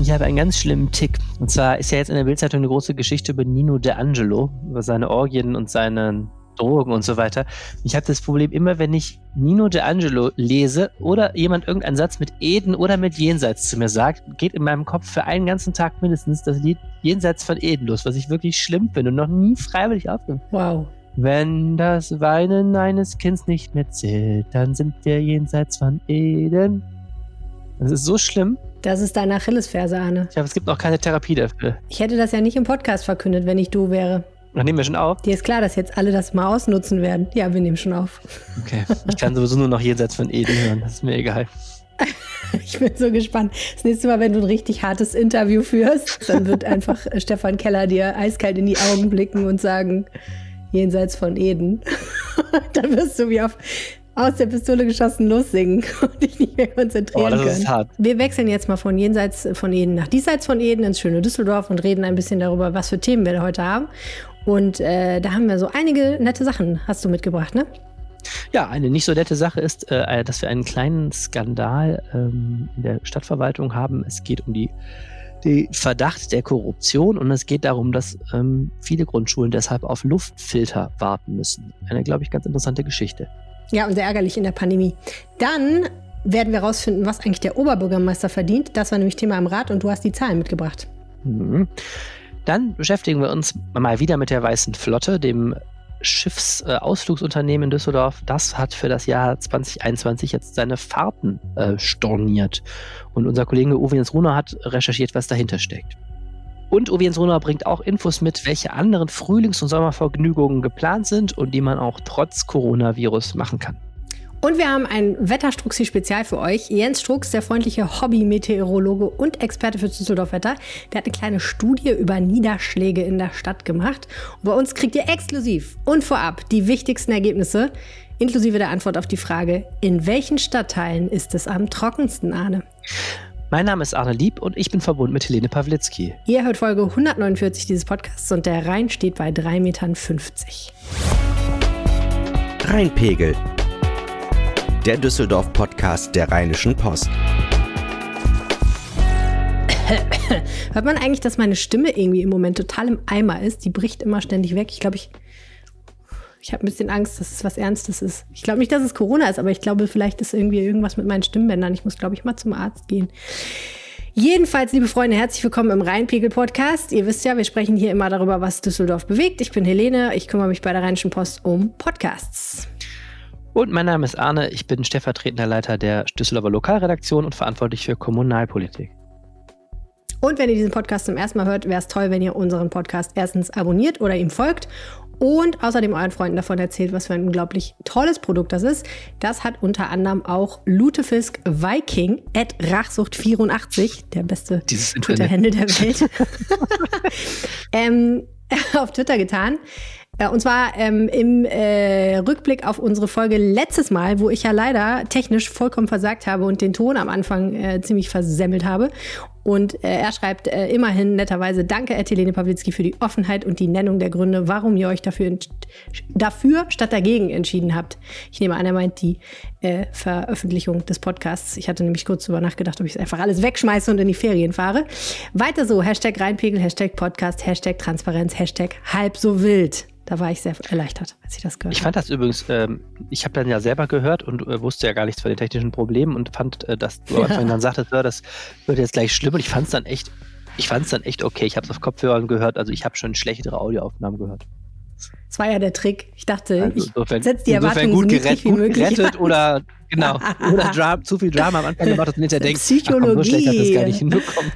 Ich habe einen ganz schlimmen Tick. Und zwar ist ja jetzt in der Bildzeitung eine große Geschichte über Nino D'Angelo, über seine Orgien und seine Drogen und so weiter. Ich habe das Problem immer, wenn ich Nino D'Angelo lese oder jemand irgendeinen Satz mit Eden oder mit Jenseits zu mir sagt, geht in meinem Kopf für einen ganzen Tag mindestens das Lied Jenseits von Eden los, was ich wirklich schlimm finde und noch nie freiwillig aufnehme. Wow. Wenn das Weinen eines Kindes nicht mehr zählt, dann sind wir jenseits von Eden. Das ist so schlimm. Das ist deine Achillesferse, Arne. Ich glaube, es gibt noch keine Therapie dafür. Ich hätte das ja nicht im Podcast verkündet, wenn ich du wäre. Dann nehmen wir schon auf. Dir ist klar, dass jetzt alle das mal ausnutzen werden. Ja, wir nehmen schon auf. Okay. Ich kann sowieso nur noch jenseits von Eden hören. Das ist mir egal. Ich bin so gespannt. Das nächste Mal, wenn du ein richtig hartes Interview führst, dann wird einfach Stefan Keller dir eiskalt in die Augen blicken und sagen, jenseits von Eden. dann wirst du wie auf aus der Pistole geschossen lossingen und dich nicht mehr konzentrieren Oh, das können. ist hart. Wir wechseln jetzt mal von jenseits von Eden nach diesseits von Eden ins schöne Düsseldorf und reden ein bisschen darüber, was für Themen wir da heute haben. Und äh, da haben wir so einige nette Sachen, hast du mitgebracht, ne? Ja, eine nicht so nette Sache ist, äh, dass wir einen kleinen Skandal ähm, in der Stadtverwaltung haben. Es geht um die, die Verdacht der Korruption und es geht darum, dass ähm, viele Grundschulen deshalb auf Luftfilter warten müssen. Eine, glaube ich, ganz interessante Geschichte. Ja, und sehr ärgerlich in der Pandemie. Dann werden wir rausfinden, was eigentlich der Oberbürgermeister verdient. Das war nämlich Thema im Rat und du hast die Zahlen mitgebracht. Mhm. Dann beschäftigen wir uns mal wieder mit der Weißen Flotte, dem Schiffsausflugsunternehmen in Düsseldorf. Das hat für das Jahr 2021 jetzt seine Fahrten äh, storniert. Und unser Kollege Uwe Jens Runer hat recherchiert, was dahinter steckt. Und Runer bringt auch Infos mit, welche anderen Frühlings- und Sommervergnügungen geplant sind und die man auch trotz Coronavirus machen kann. Und wir haben ein Wetterstruxi-Spezial für euch. Jens Strux, der freundliche Hobby-Meteorologe und Experte für Düsseldorf-Wetter, der hat eine kleine Studie über Niederschläge in der Stadt gemacht. Und bei uns kriegt ihr exklusiv und vorab die wichtigsten Ergebnisse, inklusive der Antwort auf die Frage, in welchen Stadtteilen ist es am trockensten, Arne? Mein Name ist Arne Lieb und ich bin verbunden mit Helene Pawlitzki. Ihr hört Folge 149 dieses Podcasts und der Rhein steht bei 3,50 Metern. Rheinpegel. Der Düsseldorf-Podcast der Rheinischen Post. Hört man eigentlich, dass meine Stimme irgendwie im Moment total im Eimer ist? Die bricht immer ständig weg. Ich glaube, ich, ich habe ein bisschen Angst, dass es was Ernstes ist. Ich glaube nicht, dass es Corona ist, aber ich glaube, vielleicht ist irgendwie irgendwas mit meinen Stimmbändern. Ich muss, glaube ich, mal zum Arzt gehen. Jedenfalls, liebe Freunde, herzlich willkommen im Rheinpegel-Podcast. Ihr wisst ja, wir sprechen hier immer darüber, was Düsseldorf bewegt. Ich bin Helene, ich kümmere mich bei der Rheinischen Post um Podcasts. Und mein Name ist Arne, ich bin stellvertretender Leiter der Düsseldorfer Lokalredaktion und verantwortlich für Kommunalpolitik. Und wenn ihr diesen Podcast zum ersten Mal hört, wäre es toll, wenn ihr unseren Podcast erstens abonniert oder ihm folgt und außerdem euren Freunden davon erzählt, was für ein unglaublich tolles Produkt das ist. Das hat unter anderem auch Lutefisk Viking at Rachsucht84, der beste. Twitter-Handle der Welt, ähm, auf Twitter getan. Äh, Und zwar ähm, im äh, Rückblick auf unsere Folge letztes Mal, wo ich ja leider technisch vollkommen versagt habe und den Ton am Anfang äh, ziemlich versemmelt habe. Und äh, er schreibt äh, immerhin netterweise Danke, Helene Pawlitzki, für die Offenheit und die Nennung der Gründe, warum ihr euch dafür, dafür statt dagegen entschieden habt. Ich nehme an, er meint die äh, Veröffentlichung des Podcasts. Ich hatte nämlich kurz darüber nachgedacht, ob ich es einfach alles wegschmeiße und in die Ferien fahre. Weiter so, Hashtag Reinpegel, Hashtag Podcast, Hashtag Transparenz, Hashtag halb so wild. Da war ich sehr erleichtert, als ich das gehört Ich habe. fand das übrigens, ähm, ich habe dann ja selber gehört und äh, wusste ja gar nichts von den technischen Problemen und fand, äh, dass du am Anfang dann sagtest, ja, das wird jetzt gleich schlimm und ich fand es dann echt, ich fand es dann echt okay. Ich habe es auf Kopfhörern gehört, also ich habe schon schlechtere Audioaufnahmen gehört. Das war ja der Trick. Ich dachte, Also ich insofern, setze die Erwartungen gut, so gerettet, wie gut möglich. gerettet oder genau oder Dra zu viel Drama am Anfang gemacht und hinterher denkst, ach komm, so schlecht hat das gar nicht hinbekommen.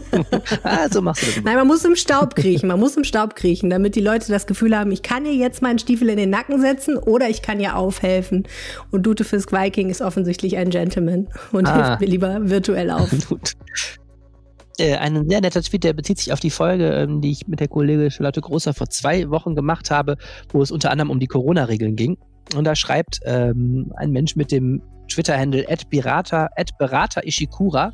ah, so machst du das. immer. Nein, man muss im Staub kriechen. Man muss im Staub kriechen, damit die Leute das Gefühl haben, ich kann ihr jetzt meinen Stiefel in den Nacken setzen oder ich kann ihr aufhelfen. Und Dutefisk Viking ist offensichtlich ein Gentleman und Ah. hilft mir lieber virtuell auf. Gut. Äh, ein sehr netter Tweet, der bezieht sich auf die Folge, ähm, die ich mit der Kollegin Charlotte Großer vor zwei Wochen gemacht habe, wo es unter anderem um die Corona-Regeln ging. Und da schreibt ähm, ein Mensch mit dem Twitter-Handle @berater @berater Ishikura,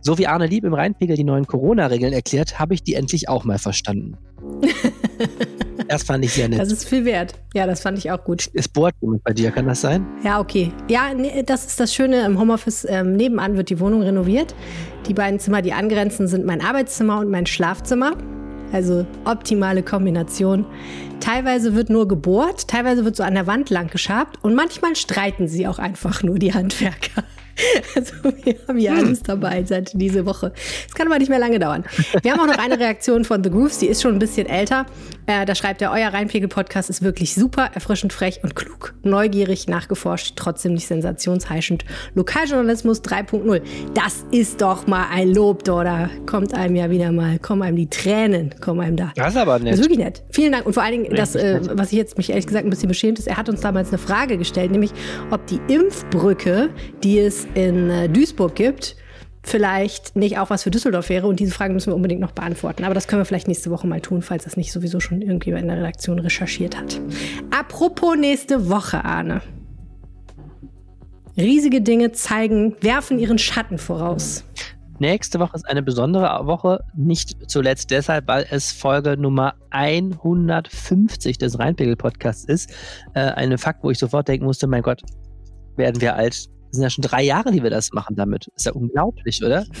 so wie Arne Lieb im Rheinpegel die neuen Corona-Regeln erklärt, habe ich die endlich auch mal verstanden. das fand ich sehr nett. Das ist viel wert. Ja, das fand ich auch gut. Es bohrt jemand bei dir, kann das sein? Ja, okay. Ja, nee, das ist das Schöne im Homeoffice. Ähm, nebenan wird die Wohnung renoviert. Die beiden Zimmer, die angrenzen, sind mein Arbeitszimmer und mein Schlafzimmer. Also optimale Kombination. Teilweise wird nur gebohrt, teilweise wird so an der Wand lang geschabt und manchmal streiten sie auch einfach nur die Handwerker. Also wir haben hier alles dabei seit diese Woche. Es kann aber nicht mehr lange dauern. Wir haben auch noch eine Reaktion von The Grooves, die ist schon ein bisschen älter. Äh, da schreibt er, euer Rheinpegel-Podcast ist wirklich super, erfrischend frech und klug. Neugierig, nachgeforscht, trotzdem nicht sensationsheischend. Lokaljournalismus 3.0. Das ist doch mal ein Lob, oder? Kommt einem ja wieder mal, kommen einem die Tränen, kommen einem da. Das ist aber nett. Das ist wirklich nett. Vielen Dank. Und vor allen Dingen, das, äh, was ich jetzt mich ehrlich gesagt ein bisschen beschämt ist, er hat uns damals eine Frage gestellt, nämlich ob die Impfbrücke, die es in äh, Duisburg gibt, vielleicht nicht auch was für Düsseldorf wäre. Und diese Fragen müssen wir unbedingt noch beantworten. Aber das können wir vielleicht nächste Woche mal tun, falls das nicht sowieso schon irgendwie in der Redaktion recherchiert hat. Apropos nächste Woche, Arne. Riesige Dinge zeigen, werfen ihren Schatten voraus. Nächste Woche ist eine besondere Woche, nicht zuletzt deshalb, weil es Folge Nummer 150 des Rheinpegel-Podcasts ist. Äh, eine Fakt, wo ich sofort denken musste, mein Gott, werden wir alt. Das sind ja schon drei Jahre, die wir das machen damit. Ist ja unglaublich, oder?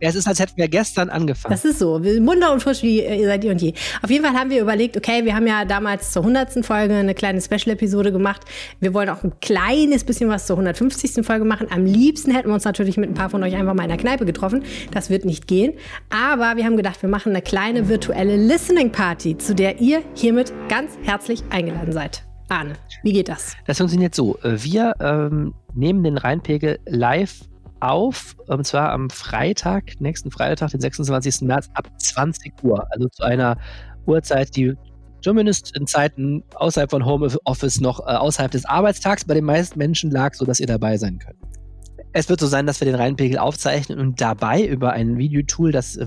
Ja, es ist, als hätten wir gestern angefangen. Das ist so. Munter und frisch wie ihr seid ihr und je. Auf jeden Fall haben wir überlegt, okay, wir haben ja damals zur 100. Folge eine kleine Special-Episode gemacht. Wir wollen auch ein kleines bisschen was zur 150. Folge machen. Am liebsten hätten wir uns natürlich mit ein paar von euch einfach mal in der Kneipe getroffen. Das wird nicht gehen. Aber wir haben gedacht, wir machen eine kleine virtuelle Listening-Party, zu der ihr hiermit ganz herzlich eingeladen seid. Arne, wie geht das? Das funktioniert so. Wir ähm, nehmen den Rheinpegel live auf, und zwar am Freitag, nächsten Freitag, den 26. März ab 20 Uhr. Also zu einer Uhrzeit, die zumindest in Zeiten außerhalb von Homeoffice noch äh, außerhalb des Arbeitstags bei den meisten Menschen lag, sodass ihr dabei sein könnt. Es wird so sein, dass wir den Rheinpegel aufzeichnen und dabei über ein Videotool, das äh,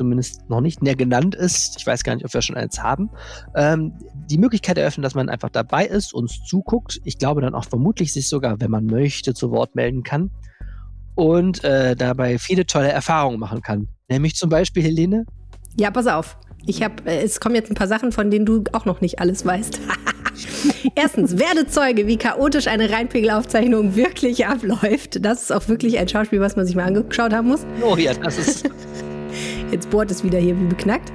zumindest noch nicht näher genannt ist, ich weiß gar nicht, ob wir schon eins haben, ähm, die Möglichkeit eröffnen, dass man einfach dabei ist, uns zuguckt. Ich glaube dann auch vermutlich sich sogar, wenn man möchte, zu Wort melden kann und äh, dabei viele tolle Erfahrungen machen kann. Nämlich zum Beispiel, Helene? Ja, pass auf. Ich habe, äh, es kommen jetzt ein paar Sachen, von denen du auch noch nicht alles weißt. Erstens, werde Zeuge, wie chaotisch eine Reinpegelaufzeichnung wirklich abläuft. Das ist auch wirklich ein Schauspiel, was man sich mal angeschaut haben muss. Oh ja, das ist. Jetzt bohrt es wieder hier wie beknackt.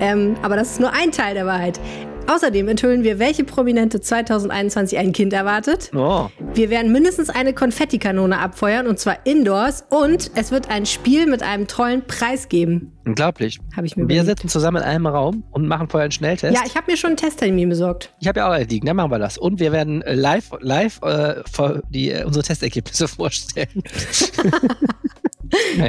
Ähm, aber das ist nur ein Teil der Wahrheit. Außerdem enthüllen wir, welche Prominente 2021 ein Kind erwartet. Oh. Wir werden mindestens eine Konfettikanone abfeuern und zwar indoors und es wird ein Spiel mit einem tollen Preis geben. Unglaublich. Habe ich mir Wir sitzen zusammen in einem Raum und machen vorher einen Schnelltest. Ja, ich habe mir schon einen Testtermin besorgt. Ich habe ja auch einen liegen, dann machen wir das. Und wir werden äh, live, live äh, die, äh, unsere Testergebnisse vorstellen.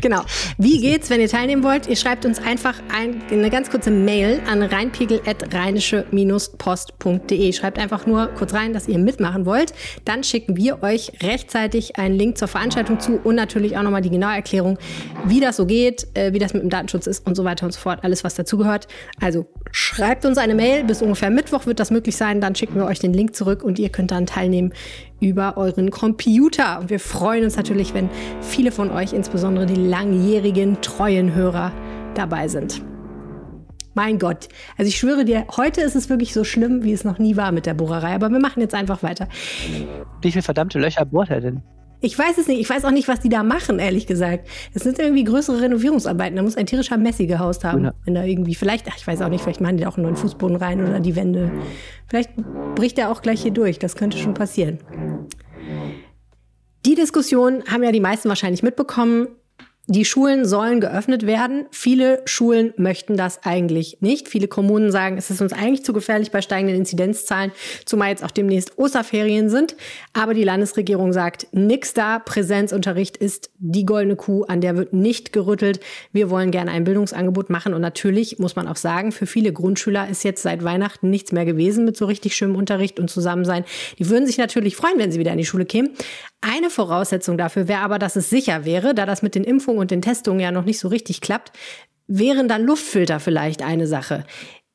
genau. Wie geht's, wenn ihr teilnehmen wollt? Ihr schreibt uns einfach ein, eine ganz kurze Mail an reinpegel.rheinische-post.de. Schreibt einfach nur kurz rein, dass ihr mitmachen wollt. Dann schicken wir euch rechtzeitig einen Link zur Veranstaltung zu und natürlich auch nochmal die genaue Erklärung, wie das so geht, äh, wie das mit dem Datenschutz ist und so weiter und so fort. Alles, was dazugehört. Also schreibt uns eine Mail. Bis ungefähr Mittwoch wird das möglich sein. Dann schicken wir euch den Link zurück und ihr könnt dann teilnehmen über euren Computer. Und wir freuen uns natürlich, wenn viele von euch, insbesondere die langjährigen, treuen Hörer, dabei sind. Mein Gott. Also ich schwöre dir, heute ist es wirklich so schlimm, wie es noch nie war mit der Bohrerei. Aber wir machen jetzt einfach weiter. Wie viele verdammte Löcher bohrt er denn? Ich weiß es nicht. Ich weiß auch nicht, was die da machen, ehrlich gesagt. Es sind irgendwie größere Renovierungsarbeiten. Da muss ein tierischer Messi gehaust haben. Ja. Wenn da irgendwie, vielleicht, ach, ich weiß auch nicht, vielleicht machen die da auch einen neuen Fußboden rein oder die Wände. Vielleicht bricht er auch gleich hier durch. Das könnte schon passieren. Die Diskussion haben ja die meisten wahrscheinlich mitbekommen. Die Schulen sollen geöffnet werden. Viele Schulen möchten das eigentlich nicht. Viele Kommunen sagen, es ist uns eigentlich zu gefährlich bei steigenden Inzidenzzahlen, zumal jetzt auch demnächst Osterferien sind. Aber die Landesregierung sagt, nix da. Präsenzunterricht ist die goldene Kuh, an der wird nicht gerüttelt. Wir wollen gerne ein Bildungsangebot machen. Und natürlich muss man auch sagen, für viele Grundschüler ist jetzt seit Weihnachten nichts mehr gewesen mit so richtig schönem Unterricht und Zusammensein. Die würden sich natürlich freuen, wenn sie wieder in die Schule kämen. Eine Voraussetzung dafür wäre aber, dass es sicher wäre, da das mit den Impfungen und den Testungen ja noch nicht so richtig klappt, wären dann Luftfilter vielleicht eine Sache.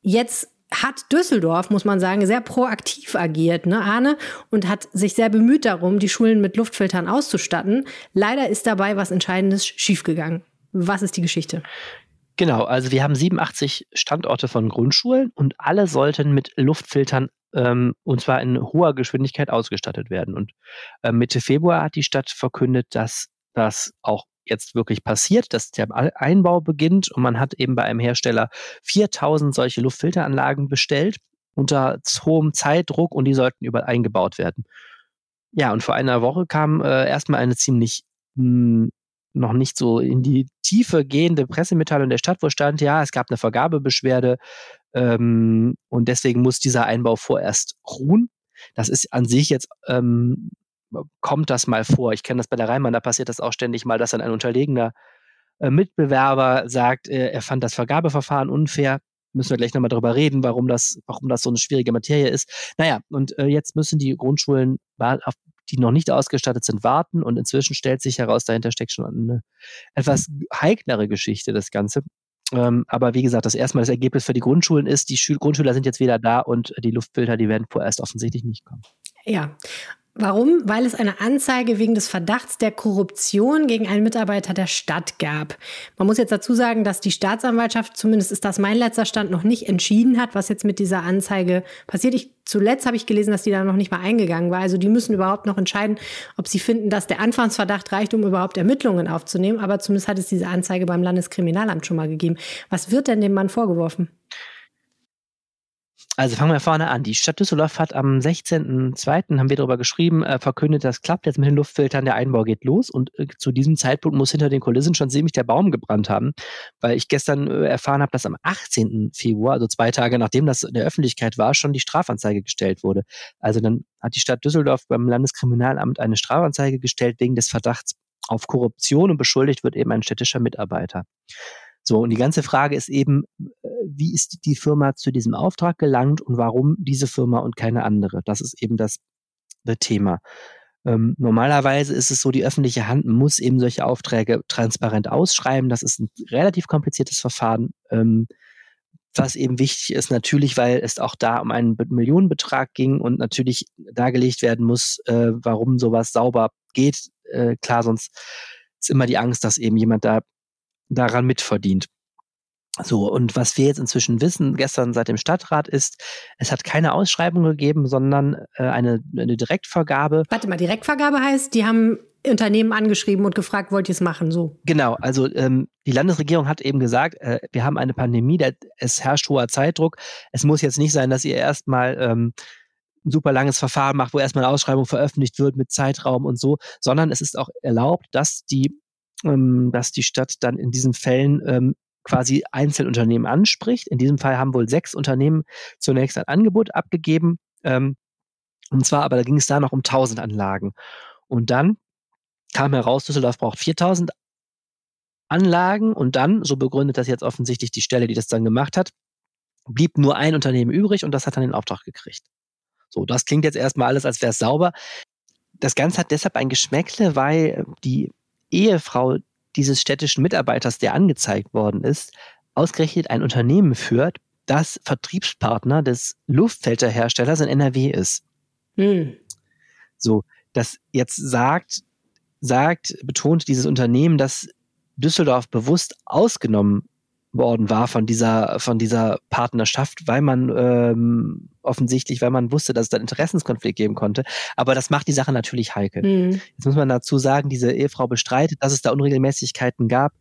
Jetzt hat Düsseldorf, muss man sagen, sehr proaktiv agiert, ne, Arne, und hat sich sehr bemüht darum, die Schulen mit Luftfiltern auszustatten. Leider ist dabei was Entscheidendes schiefgegangen. Was ist die Geschichte? Genau, also wir haben 87 Standorte von Grundschulen und alle sollten mit Luftfiltern ähm, und zwar in hoher Geschwindigkeit ausgestattet werden. Und äh, Mitte Februar hat die Stadt verkündet, dass das auch jetzt wirklich passiert, dass der Einbau beginnt und man hat eben bei einem Hersteller 4000 solche Luftfilteranlagen bestellt unter hohem Zeitdruck und die sollten überall eingebaut werden. Ja, und vor einer Woche kam äh, erstmal eine ziemlich mh, hm, noch nicht so in die Tiefe gehende Pressemitteilung der Stadt, wo stand, ja, es gab eine Vergabebeschwerde ähm, und deswegen muss dieser Einbau vorerst ruhen. Das ist an sich jetzt, ähm, kommt das mal vor. Ich kenne das bei der Rheinbahn, da passiert das auch ständig mal, dass dann ein unterlegener äh, Mitbewerber sagt, äh, er fand das Vergabeverfahren unfair. Müssen wir gleich nochmal darüber reden, warum das, warum das so eine schwierige Materie ist. Naja, und äh, jetzt müssen die Grundschulen die noch nicht ausgestattet sind, warten. Und inzwischen stellt sich heraus, dahinter steckt schon eine etwas heiklere Geschichte, das Ganze. Ähm, aber wie gesagt, das erstmal das Ergebnis für die Grundschulen ist, die Grundschüler sind jetzt wieder da und die Luftbilder, die werden vorerst offensichtlich nicht kommen. Ja, Warum? Weil es eine Anzeige wegen des Verdachts der Korruption gegen einen Mitarbeiter der Stadt gab. Man muss jetzt dazu sagen, dass die Staatsanwaltschaft, zumindest ist das mein letzter Stand, noch nicht entschieden hat, was jetzt mit dieser Anzeige passiert. Ich, zuletzt habe ich gelesen, dass die da noch nicht mal eingegangen war. Also die müssen überhaupt noch entscheiden, ob sie finden, dass der Anfangsverdacht reicht, um überhaupt Ermittlungen aufzunehmen. Aber zumindest hat es diese Anzeige beim Landeskriminalamt schon mal gegeben. Was wird denn dem Mann vorgeworfen? Also fangen wir vorne an. Die Stadt Düsseldorf hat am 16.02. haben wir darüber geschrieben, äh, verkündet, das klappt jetzt mit den Luftfiltern, der Einbau geht los und äh, zu diesem Zeitpunkt muss hinter den Kulissen schon ziemlich der Baum gebrannt haben, weil ich gestern äh, erfahren habe, dass am 18. Februar, also zwei Tage nachdem das in der Öffentlichkeit war, schon die Strafanzeige gestellt wurde. Also dann hat die Stadt Düsseldorf beim Landeskriminalamt eine Strafanzeige gestellt wegen des Verdachts auf Korruption und beschuldigt wird eben ein städtischer Mitarbeiter. So, und die ganze Frage ist eben, wie ist die Firma zu diesem Auftrag gelangt und warum diese Firma und keine andere? Das ist eben das, Thema. Ähm, normalerweise ist es so, die öffentliche Hand muss eben solche Aufträge transparent ausschreiben. Das ist ein relativ kompliziertes Verfahren. Ähm, was eben wichtig ist, natürlich, weil es auch da um einen Millionenbetrag ging und natürlich dargelegt werden muss, äh, warum sowas sauber geht. Äh, klar, sonst ist immer die Angst, dass eben jemand da daran mitverdient. So, und was wir jetzt inzwischen wissen, gestern seit dem Stadtrat ist, es hat keine Ausschreibung gegeben, sondern äh, eine, eine Direktvergabe. Warte mal, Direktvergabe heißt, die haben Unternehmen angeschrieben und gefragt, wollt ihr es machen, so? Genau, also ähm, die Landesregierung hat eben gesagt, äh, wir haben eine Pandemie, der, es herrscht hoher Zeitdruck. Es muss jetzt nicht sein, dass ihr erstmal ähm, ein super langes Verfahren macht, wo erstmal eine Ausschreibung veröffentlicht wird mit Zeitraum und so, sondern es ist auch erlaubt, dass die ähm, dass die Stadt dann in diesen Fällen ähm, quasi Einzelunternehmen anspricht. In diesem Fall haben wohl sechs Unternehmen zunächst ein Angebot abgegeben. Ähm, und zwar aber da ging es da noch um 1000 Anlagen. Und dann kam heraus, Düsseldorf braucht 4000 Anlagen und dann, so begründet das jetzt offensichtlich die Stelle, die das dann gemacht hat, blieb nur ein Unternehmen übrig und das hat dann den Auftrag gekriegt. So, das klingt jetzt erstmal alles, als wäre es sauber. Das Ganze hat deshalb ein Geschmäckle, weil die Ehefrau dieses städtischen Mitarbeiters, der angezeigt worden ist, ausgerechnet ein Unternehmen führt, das Vertriebspartner des Luftfilterherstellers in NRW ist. Hm. So, das jetzt sagt, sagt, betont dieses Unternehmen, dass Düsseldorf bewusst ausgenommen worden war von dieser, von dieser Partnerschaft, weil man ähm, offensichtlich, weil man wusste, dass es da einen Interessenskonflikt geben konnte. Aber das macht die Sache natürlich heikel. Mhm. Jetzt muss man dazu sagen, diese Ehefrau bestreitet, dass es da Unregelmäßigkeiten gab.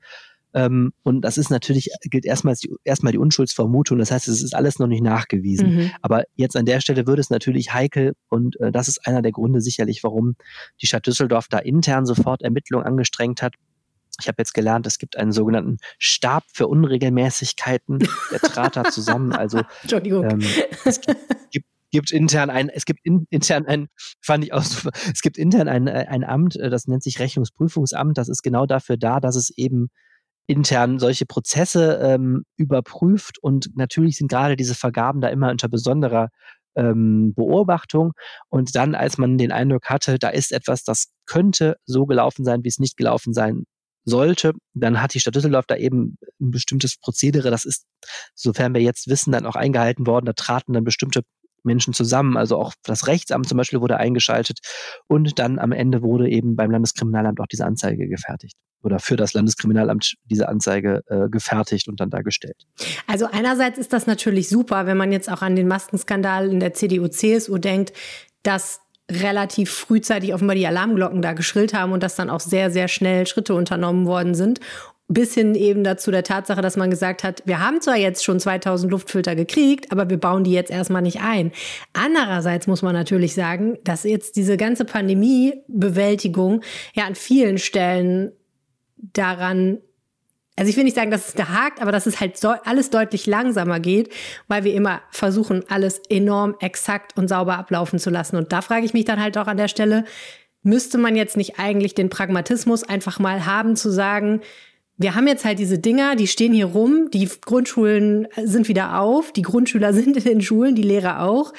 Ähm, und das ist natürlich, gilt erstmal die, erstmal die Unschuldsvermutung. Das heißt, es ist alles noch nicht nachgewiesen. Mhm. Aber jetzt an der Stelle würde es natürlich heikel. Und äh, das ist einer der Gründe sicherlich, warum die Stadt Düsseldorf da intern sofort Ermittlungen angestrengt hat ich habe jetzt gelernt, es gibt einen sogenannten Stab für Unregelmäßigkeiten. Der trat da zusammen. Also Entschuldigung. Ähm, es gibt, gibt, intern ein, es gibt in, intern ein, fand ich auch es gibt intern ein, äh, ein Amt, äh, das nennt sich Rechnungsprüfungsamt. Das ist genau dafür da, dass es eben intern solche Prozesse ähm, überprüft und natürlich sind gerade diese Vergaben da immer unter besonderer ähm, Beobachtung und dann, als man den Eindruck hatte, da ist etwas, das könnte so gelaufen sein, wie es nicht gelaufen sein sollte, dann hat die Stadt Düsseldorf da eben ein bestimmtes Prozedere. Das ist, sofern wir jetzt wissen, dann auch eingehalten worden. Da traten dann bestimmte Menschen zusammen. Also auch das Rechtsamt zum Beispiel wurde eingeschaltet und dann am Ende wurde eben beim Landeskriminalamt auch diese Anzeige gefertigt oder für das Landeskriminalamt diese Anzeige äh, gefertigt und dann dargestellt. Also einerseits ist das natürlich super, wenn man jetzt auch an den Maskenskandal in der CDU-CSU denkt, dass relativ frühzeitig offenbar die Alarmglocken da geschrillt haben und dass dann auch sehr, sehr schnell Schritte unternommen worden sind bis hin eben dazu der Tatsache, dass man gesagt hat, wir haben zwar jetzt schon 2000 Luftfilter gekriegt, aber wir bauen die jetzt erstmal nicht ein. Andererseits muss man natürlich sagen, dass jetzt diese ganze Pandemiebewältigung ja an vielen Stellen daran also ich will nicht sagen, dass es da hakt, aber dass es halt so alles deutlich langsamer geht, weil wir immer versuchen, alles enorm exakt und sauber ablaufen zu lassen. Und da frage ich mich dann halt auch an der Stelle, müsste man jetzt nicht eigentlich den Pragmatismus einfach mal haben zu sagen, wir haben jetzt halt diese Dinger, die stehen hier rum, die Grundschulen sind wieder auf, die Grundschüler sind in den Schulen, die Lehrer auch.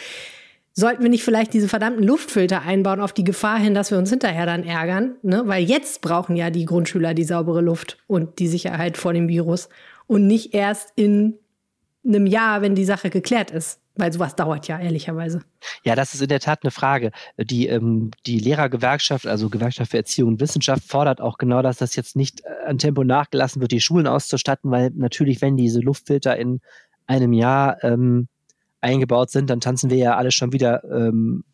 Sollten wir nicht vielleicht diese verdammten Luftfilter einbauen auf die Gefahr hin, dass wir uns hinterher dann ärgern? Ne? Weil jetzt brauchen ja die Grundschüler die saubere Luft und die Sicherheit vor dem Virus und nicht erst in einem Jahr, wenn die Sache geklärt ist. Weil sowas dauert ja, ehrlicherweise. Ja, das ist in der Tat eine Frage. Die, ähm, die Lehrergewerkschaft, also Gewerkschaft für Erziehung und Wissenschaft, fordert auch genau, dass das jetzt nicht äh, an Tempo nachgelassen wird, die Schulen auszustatten, weil natürlich, wenn diese Luftfilter in einem Jahr ähm, eingebaut sind, dann tanzen wir ja alle schon wieder ähm,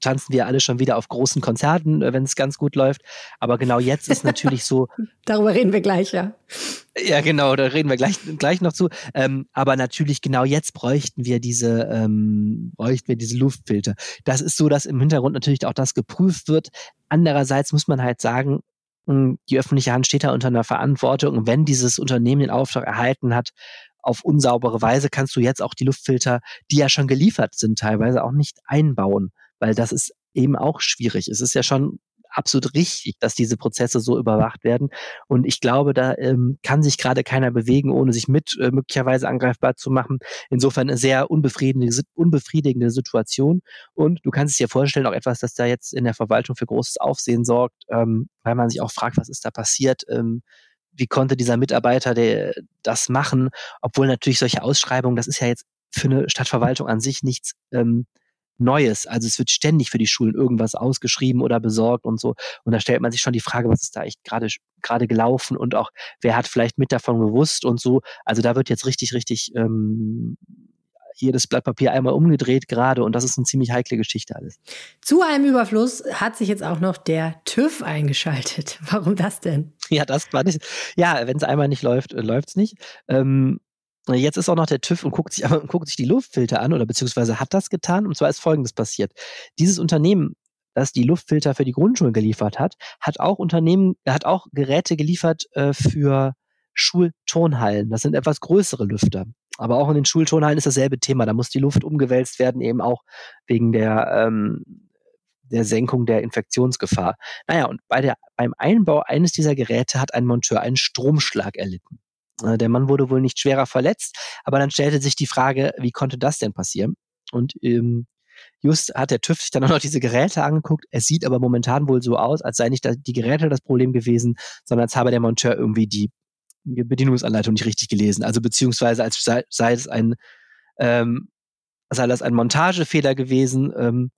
tanzen wir alle schon wieder auf großen Konzerten, äh, wenn es ganz gut läuft. Aber genau jetzt ist natürlich so. Darüber reden wir gleich, ja. Ja, genau, da reden wir gleich, gleich noch zu. Ähm, aber natürlich genau jetzt bräuchten wir diese, ähm, bräuchten wir diese Luftfilter. Das ist so, dass im Hintergrund natürlich auch das geprüft wird. Andererseits muss man halt sagen, hm, die öffentliche Hand steht da unter einer Verantwortung. wenn dieses Unternehmen den Auftrag erhalten hat, auf unsaubere Weise kannst du jetzt auch die Luftfilter, die ja schon geliefert sind, teilweise auch nicht einbauen weil das ist eben auch schwierig. Es ist ja schon absolut richtig, dass diese Prozesse so überwacht werden. Und ich glaube, da ähm, kann sich gerade keiner bewegen, ohne sich mit äh, möglicherweise angreifbar zu machen. Insofern eine sehr unbefriedigende, unbefriedigende Situation. Und du kannst es dir vorstellen, auch etwas, das da jetzt in der Verwaltung für großes Aufsehen sorgt, ähm, weil man sich auch fragt, was ist da passiert? Ähm, wie konnte dieser Mitarbeiter der, das machen? Obwohl natürlich solche Ausschreibungen, das ist ja jetzt für eine Stadtverwaltung an sich nichts ähm, Neues. Also es wird ständig für die Schulen irgendwas ausgeschrieben oder besorgt und so. Und da stellt man sich schon die Frage, was ist da echt gerade gerade gelaufen und auch wer hat vielleicht mit davon gewusst und so. Also da wird jetzt richtig, richtig ähm, jedes Blatt Papier einmal umgedreht gerade und das ist eine ziemlich heikle Geschichte alles. Zu einem Überfluss hat sich jetzt auch noch der TÜV eingeschaltet. Warum das denn? Ja, das war nicht. Ja, wenn es einmal nicht läuft, äh, läuft es nicht. Ähm, Jetzt ist auch noch der TÜV und guckt sich, guckt sich die Luftfilter an oder beziehungsweise hat das getan. Und zwar ist Folgendes passiert. Dieses Unternehmen, das die Luftfilter für die Grundschulen geliefert hat, hat auch Unternehmen, hat auch Geräte geliefert äh, für Schulturnhallen. Das sind etwas größere Lüfter. Aber auch in den Schulturnhallen ist dasselbe Thema. Da muss die Luft umgewälzt werden, eben auch wegen der, ähm, der Senkung der Infektionsgefahr. Naja, und bei der, beim Einbau eines dieser Geräte hat ein Monteur einen Stromschlag erlitten. Äh, der Mann wurde wohl nicht schwerer verletzt, aber dann stellte sich die Frage, wie konnte das denn passieren? Und ähm, just hat der TÜV sich dann auch noch diese Geräte angeguckt. Es sieht aber momentan wohl so aus, als sei nicht die Geräte das Problem gewesen, sondern als habe der Monteur irgendwie die Bedienungsanleitung nicht richtig gelesen. Also beziehungsweise als sei, sei es ein ähm, sei das ein Montagefehler gewesen. Ähm,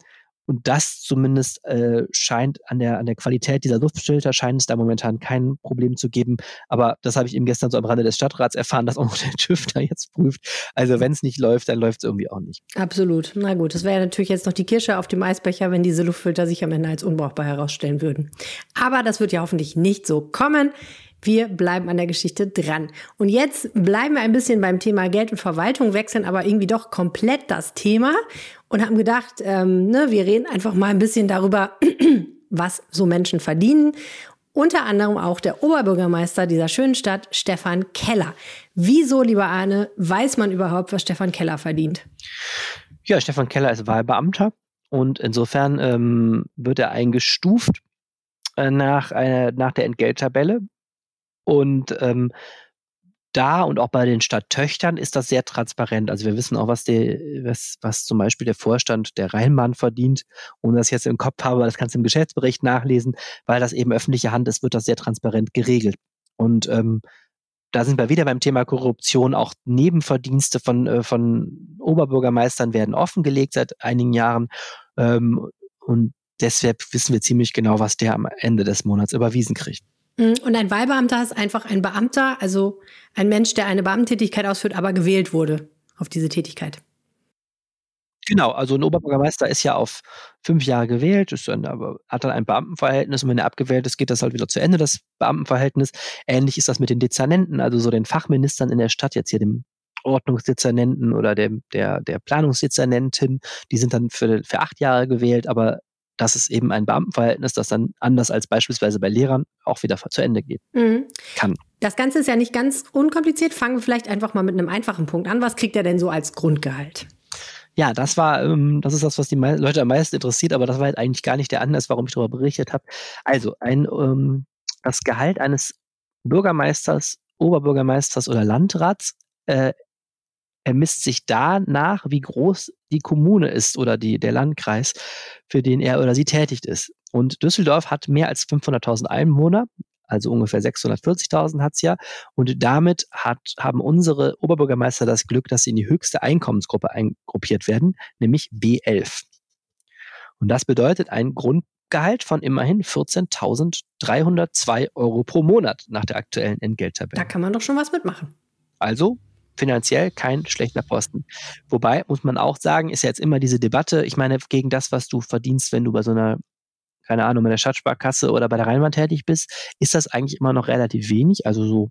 und das zumindest äh, scheint an der, an der Qualität dieser Luftfilter scheint es da momentan kein Problem zu geben. Aber das habe ich eben gestern so am Rande des Stadtrats erfahren, dass auch noch der TÜV da jetzt prüft. Also wenn es nicht läuft, dann läuft es irgendwie auch nicht. Absolut. Na gut, das wäre natürlich jetzt noch die Kirsche auf dem Eisbecher, wenn diese Luftfilter sich am Ende als unbrauchbar herausstellen würden. Aber das wird ja hoffentlich nicht so kommen. Wir bleiben an der Geschichte dran. Und jetzt bleiben wir ein bisschen beim Thema Geld und Verwaltung, wechseln aber irgendwie doch komplett das Thema und haben gedacht, ähm, ne, wir reden einfach mal ein bisschen darüber, was so Menschen verdienen. Unter anderem auch der Oberbürgermeister dieser schönen Stadt, Stefan Keller. Wieso, lieber Arne, weiß man überhaupt, was Stefan Keller verdient? Ja, Stefan Keller ist Wahlbeamter und insofern ähm, wird er eingestuft äh, nach, äh, nach der Entgelttabelle und ähm, da und auch bei den Stadttöchtern ist das sehr transparent. Also wir wissen auch, was, die, was, was zum Beispiel der Vorstand der Rheinbahn verdient. Ohne das jetzt im Kopf habe, das kannst du im Geschäftsbericht nachlesen, weil das eben öffentliche Hand ist, wird das sehr transparent geregelt. Und ähm, da sind wir wieder beim Thema Korruption. Auch Nebenverdienste von, äh, von Oberbürgermeistern werden offengelegt seit einigen Jahren. Ähm, und deshalb wissen wir ziemlich genau, was der am Ende des Monats überwiesen kriegt. Mhm. Und ein Wahlbeamter ist einfach ein Beamter, also ein Mensch, der eine Beamtentätigkeit ausführt, aber gewählt wurde auf diese Tätigkeit. Genau, also ein Oberbürgermeister ist ja auf fünf Jahre gewählt, ist dann hat dann ein Beamtenverhältnis und wenn er abgewählt ist, geht das halt wieder zu Ende, das Beamtenverhältnis. Ähnlich ist das mit den Dezernenten, also so den Fachministern in der Stadt, jetzt hier dem Ordnungsdezernenten oder dem, der, der Planungsdezernentin, die sind dann für, für acht Jahre gewählt, aber das ist eben ein Beamtenverhältnis, das dann anders als beispielsweise bei Lehrern auch wieder zu Ende geht. Mhm. Kann. Das Ganze ist ja nicht ganz unkompliziert. Fangen wir vielleicht einfach mal mit einem einfachen Punkt an. Was kriegt er denn so als Grundgehalt? Ja, das war, ähm, das ist das, was die Leute am meisten interessiert, aber das war halt eigentlich gar nicht der Anlass, warum ich darüber berichtet habe. Also, ein, ähm, das Gehalt eines Bürgermeisters, Oberbürgermeisters oder Landrats äh, ermisst sich danach, wie groß die Kommune ist oder die, der Landkreis, für den er oder sie tätig ist. Und Düsseldorf hat mehr als 500.000 Einwohner, also ungefähr 640.000 hat es ja. Und damit hat, haben unsere Oberbürgermeister das Glück, dass sie in die höchste Einkommensgruppe eingruppiert werden, nämlich B11. Und das bedeutet ein Grundgehalt von immerhin 14.302 Euro pro Monat nach der aktuellen Entgelttabelle. Da kann man doch schon was mitmachen. Also finanziell kein schlechter Posten. Wobei, muss man auch sagen, ist ja jetzt immer diese Debatte, ich meine, gegen das, was du verdienst, wenn du bei so einer, keine Ahnung, bei der Stadtsparkasse oder bei der Rheinbahn tätig bist, ist das eigentlich immer noch relativ wenig. Also so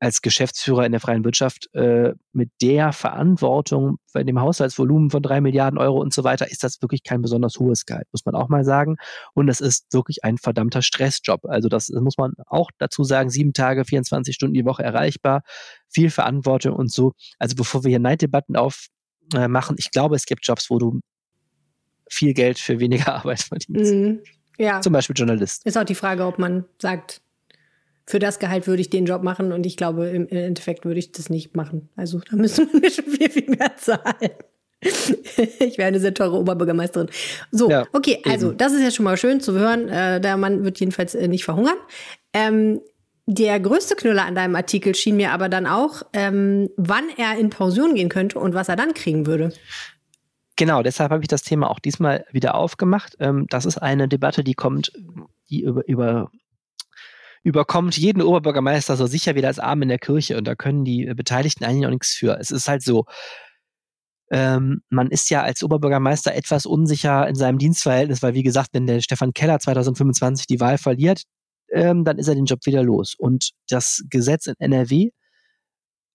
als Geschäftsführer in der freien Wirtschaft äh, mit der Verantwortung bei dem Haushaltsvolumen von drei Milliarden Euro und so weiter, ist das wirklich kein besonders hohes Gehalt, muss man auch mal sagen. Und es ist wirklich ein verdammter Stressjob. Also das, das muss man auch dazu sagen, sieben Tage, 24 Stunden die Woche erreichbar, viel Verantwortung und so. Also bevor wir hier Neiddebatten aufmachen, äh, ich glaube, es gibt Jobs, wo du viel Geld für weniger Arbeit verdienst. Mhm. Ja. Zum Beispiel Journalist. Ist auch die Frage, ob man sagt, für das Gehalt würde ich den Job machen und ich glaube, im Endeffekt würde ich das nicht machen. Also da müsste man mir schon viel, viel mehr zahlen. ich wäre eine sehr teure Oberbürgermeisterin. So, ja, okay, also eben. das ist ja schon mal schön zu hören. Äh, der Mann wird jedenfalls äh, nicht verhungern. Ähm, der größte Knüller an deinem Artikel schien mir aber dann auch, ähm, wann er in Pension gehen könnte und was er dann kriegen würde. Genau, deshalb habe ich das Thema auch diesmal wieder aufgemacht. Ähm, das ist eine Debatte, die kommt, die über, über überkommt jeden Oberbürgermeister so sicher wie das Arm in der Kirche und da können die Beteiligten eigentlich auch nichts für. Es ist halt so, ähm, man ist ja als Oberbürgermeister etwas unsicher in seinem Dienstverhältnis, weil wie gesagt, wenn der Stefan Keller 2025 die Wahl verliert, ähm, dann ist er den Job wieder los. Und das Gesetz in NRW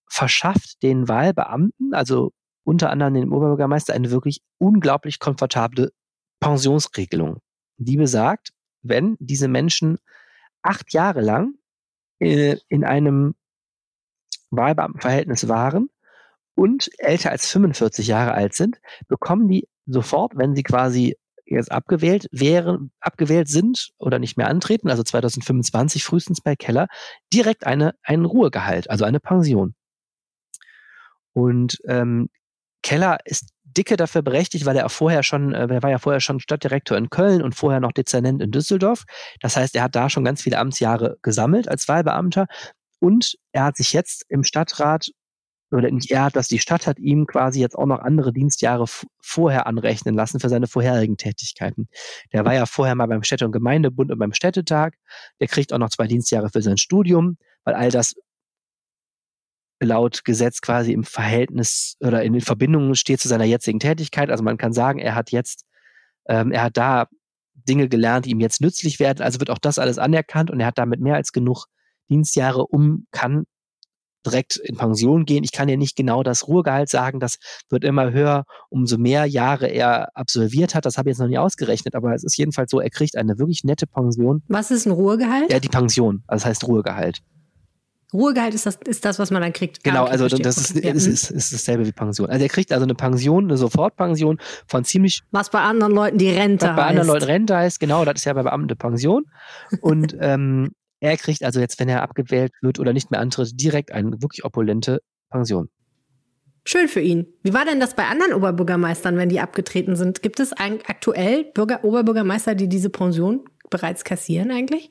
verschafft den Wahlbeamten, also unter anderem den Oberbürgermeister, eine wirklich unglaublich komfortable Pensionsregelung. Die besagt, wenn diese Menschen acht Jahre lang äh, in einem Wahlbeamtenverhältnis waren und älter als 45 Jahre alt sind, bekommen die sofort, wenn sie quasi jetzt abgewählt wären, abgewählt sind oder nicht mehr antreten, also 2025 frühestens bei Keller, direkt eine, einen Ruhegehalt, also eine Pension. Und ähm, Keller ist dicke dafür berechtigt, weil er vorher schon, äh, er war ja vorher schon Stadtdirektor in Köln und vorher noch Dezernent in Düsseldorf. Das heißt, er hat da schon ganz viele Amtsjahre gesammelt als Wahlbeamter und er hat sich jetzt im Stadtrat oder nicht er hat das, die Stadt hat ihm quasi jetzt auch noch andere Dienstjahre vorher anrechnen lassen für seine vorherigen Tätigkeiten. Der war ja vorher mal beim Städte- und Gemeindebund und beim Städtetag. Der kriegt auch noch zwei Dienstjahre für sein Studium, weil all das laut Gesetz quasi im Verhältnis oder in Verbindung steht zu seiner jetzigen Tätigkeit. Also man kann sagen, er hat jetzt, ähm, er hat da Dinge gelernt, die ihm jetzt nützlich werden. Also wird auch das alles anerkannt und er hat damit mehr als genug Dienstjahre um, kann direkt in Pension gehen. Ich kann ja nicht genau das Ruhegehalt sagen, das wird immer höher, umso mehr Jahre er absolviert hat. Das habe ich jetzt noch nie ausgerechnet, aber es ist jedenfalls so, er kriegt eine wirklich nette Pension. Was ist ein Ruhegehalt? Ja, die Pension, also das heißt Ruhegehalt. Ruhegehalt ist das, ist das, was man dann kriegt. Genau, ah, okay, also verstehe. das ist, ist, ist, ist dasselbe wie Pension. Also er kriegt also eine Pension, eine Sofortpension von ziemlich. Was bei anderen Leuten die Rente was bei heißt. anderen Leuten Rente heißt, genau, das ist ja bei Beamten Pension. Und ähm, er kriegt also jetzt, wenn er abgewählt wird oder nicht mehr antritt, direkt eine wirklich opulente Pension. Schön für ihn. Wie war denn das bei anderen Oberbürgermeistern, wenn die abgetreten sind? Gibt es aktuell Bürger, Oberbürgermeister, die diese Pension bereits kassieren eigentlich?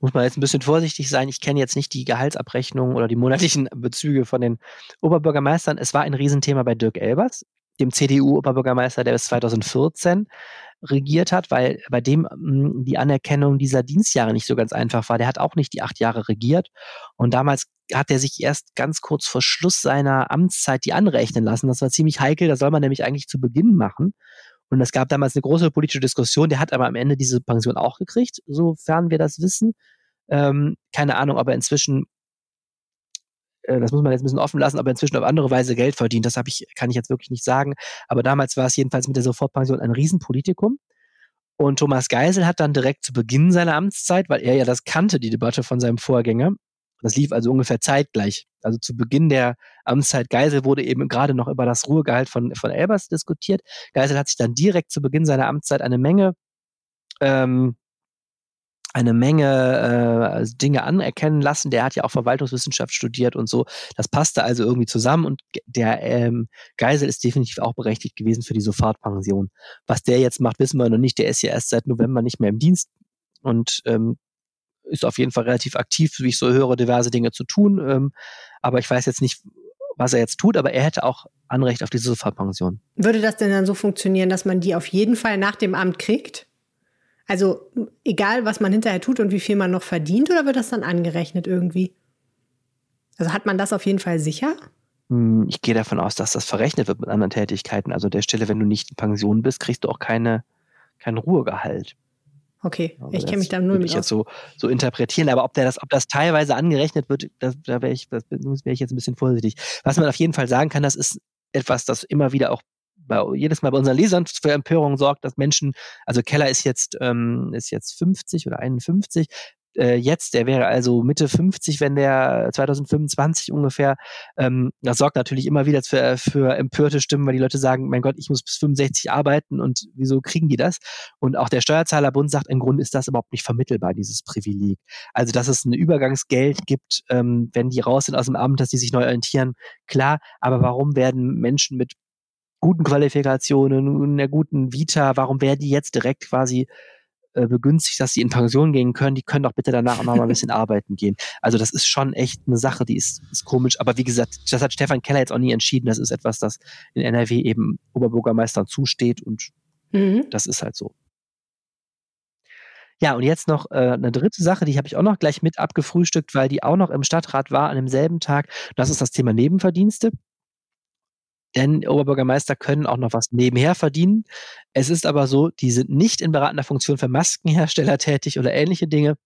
Muss man jetzt ein bisschen vorsichtig sein. Ich kenne jetzt nicht die Gehaltsabrechnung oder die monatlichen Bezüge von den Oberbürgermeistern. Es war ein Riesenthema bei Dirk Elbers, dem CDU-Oberbürgermeister, der bis 2014 regiert hat, weil bei dem hm, die Anerkennung dieser Dienstjahre nicht so ganz einfach war. Der hat auch nicht die acht Jahre regiert und damals hat er sich erst ganz kurz vor Schluss seiner Amtszeit die anrechnen lassen. Das war ziemlich heikel, das soll man nämlich eigentlich zu Beginn machen. Und es gab damals eine große politische Diskussion, der hat aber am Ende diese Pension auch gekriegt, sofern wir das wissen. Ähm, keine Ahnung, ob er inzwischen, äh, das muss man jetzt ein bisschen offen lassen, ob er inzwischen auf andere Weise Geld verdient. Das ich, kann ich jetzt wirklich nicht sagen. Aber damals war es jedenfalls mit der Sofortpension ein Riesenpolitikum. Und Thomas Geisel hat dann direkt zu Beginn seiner Amtszeit, weil er ja das kannte, die Debatte von seinem Vorgänger, das lief also ungefähr zeitgleich. Also zu Beginn der Amtszeit Geisel wurde eben gerade noch über das Ruhegehalt von, von Elbers diskutiert. Geisel hat sich dann direkt zu Beginn seiner Amtszeit eine Menge ähm, eine Menge äh, Dinge anerkennen lassen. Der hat ja auch Verwaltungswissenschaft studiert und so. Das passte also irgendwie zusammen und der ähm, Geisel ist definitiv auch berechtigt gewesen für die Sofortpension. Was der jetzt macht, wissen wir noch nicht. Der ist ja erst seit November nicht mehr im Dienst und ähm, ist auf jeden Fall relativ aktiv, wie ich so höre, diverse Dinge zu tun. Ähm, aber ich weiß jetzt nicht, was er jetzt tut, aber er hätte auch Anrecht auf diese Sofortpension. Würde das denn dann so funktionieren, dass man die auf jeden Fall nach dem Amt kriegt? Also egal, was man hinterher tut und wie viel man noch verdient, oder wird das dann angerechnet irgendwie? Also hat man das auf jeden Fall sicher? Hm, ich gehe davon aus, dass das verrechnet wird mit anderen Tätigkeiten. Also der Stelle, wenn du nicht in Pension bist, kriegst du auch keine, kein Ruhegehalt. Okay, ich kenne mich da nur mit ich jetzt so, so interpretieren, aber ob, der das, ob das teilweise angerechnet wird, das, da wäre ich, wär ich jetzt ein bisschen vorsichtig. Was man auf jeden Fall sagen kann, das ist etwas, das immer wieder auch bei, jedes Mal bei unseren Lesern für Empörung sorgt, dass Menschen, also Keller ist jetzt, ähm, ist jetzt 50 oder 51, äh, jetzt, der wäre also Mitte 50, wenn der 2025 ungefähr, ähm, das sorgt natürlich immer wieder für, für empörte Stimmen, weil die Leute sagen, mein Gott, ich muss bis 65 arbeiten und wieso kriegen die das? Und auch der Steuerzahlerbund sagt, im Grunde ist das überhaupt nicht vermittelbar, dieses Privileg. Also, dass es ein Übergangsgeld gibt, ähm, wenn die raus sind aus dem Amt, dass die sich neu orientieren, klar, aber warum werden Menschen mit guten Qualifikationen, einer guten Vita, warum werden die jetzt direkt quasi äh, begünstigt, dass sie in Pension gehen können, die können doch bitte danach auch noch mal ein bisschen arbeiten gehen. Also das ist schon echt eine Sache, die ist, ist komisch. Aber wie gesagt, das hat Stefan Keller jetzt auch nie entschieden. Das ist etwas, das in NRW eben Oberbürgermeistern zusteht und mhm. das ist halt so. Ja, und jetzt noch äh, eine dritte Sache, die habe ich auch noch gleich mit abgefrühstückt, weil die auch noch im Stadtrat war an demselben Tag. Das ist das Thema Nebenverdienste denn Oberbürgermeister können auch noch was nebenher verdienen. Es ist aber so, die sind nicht in beratender Funktion für Maskenhersteller tätig oder ähnliche Dinge,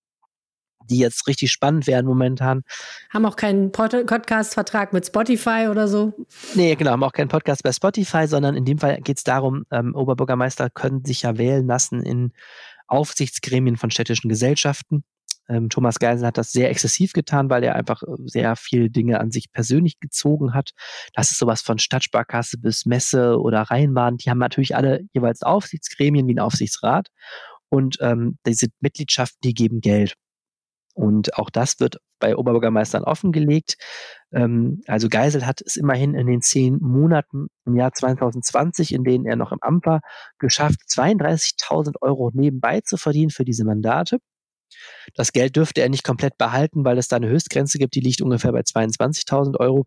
die jetzt richtig spannend werden momentan. Haben auch keinen Podcast-Vertrag mit Spotify oder so? Nee, genau, haben auch keinen Podcast bei Spotify, sondern in dem Fall geht es darum, ähm, Oberbürgermeister können sich ja wählen lassen in Aufsichtsgremien von städtischen Gesellschaften. Ähm, Thomas Geisel hat das sehr exzessiv getan, weil er einfach äh, sehr viele Dinge an sich persönlich gezogen hat. Das ist sowas von Stadtsparkasse bis Messe oder Rheinbahn. Die haben natürlich alle jeweils Aufsichtsgremien wie ein Aufsichtsrat. Und ähm, diese Mitgliedschaften, die geben Geld. Und auch das wird bei Oberbürgermeistern offengelegt. Ähm, also Geisel hat es immerhin in den zehn Monaten im Jahr 2020, in denen er noch im Amt war, geschafft, 32.000 Euro nebenbei zu verdienen für diese Mandate. Das Geld dürfte er nicht komplett behalten, weil es da eine Höchstgrenze gibt, die liegt ungefähr bei 22.000 Euro.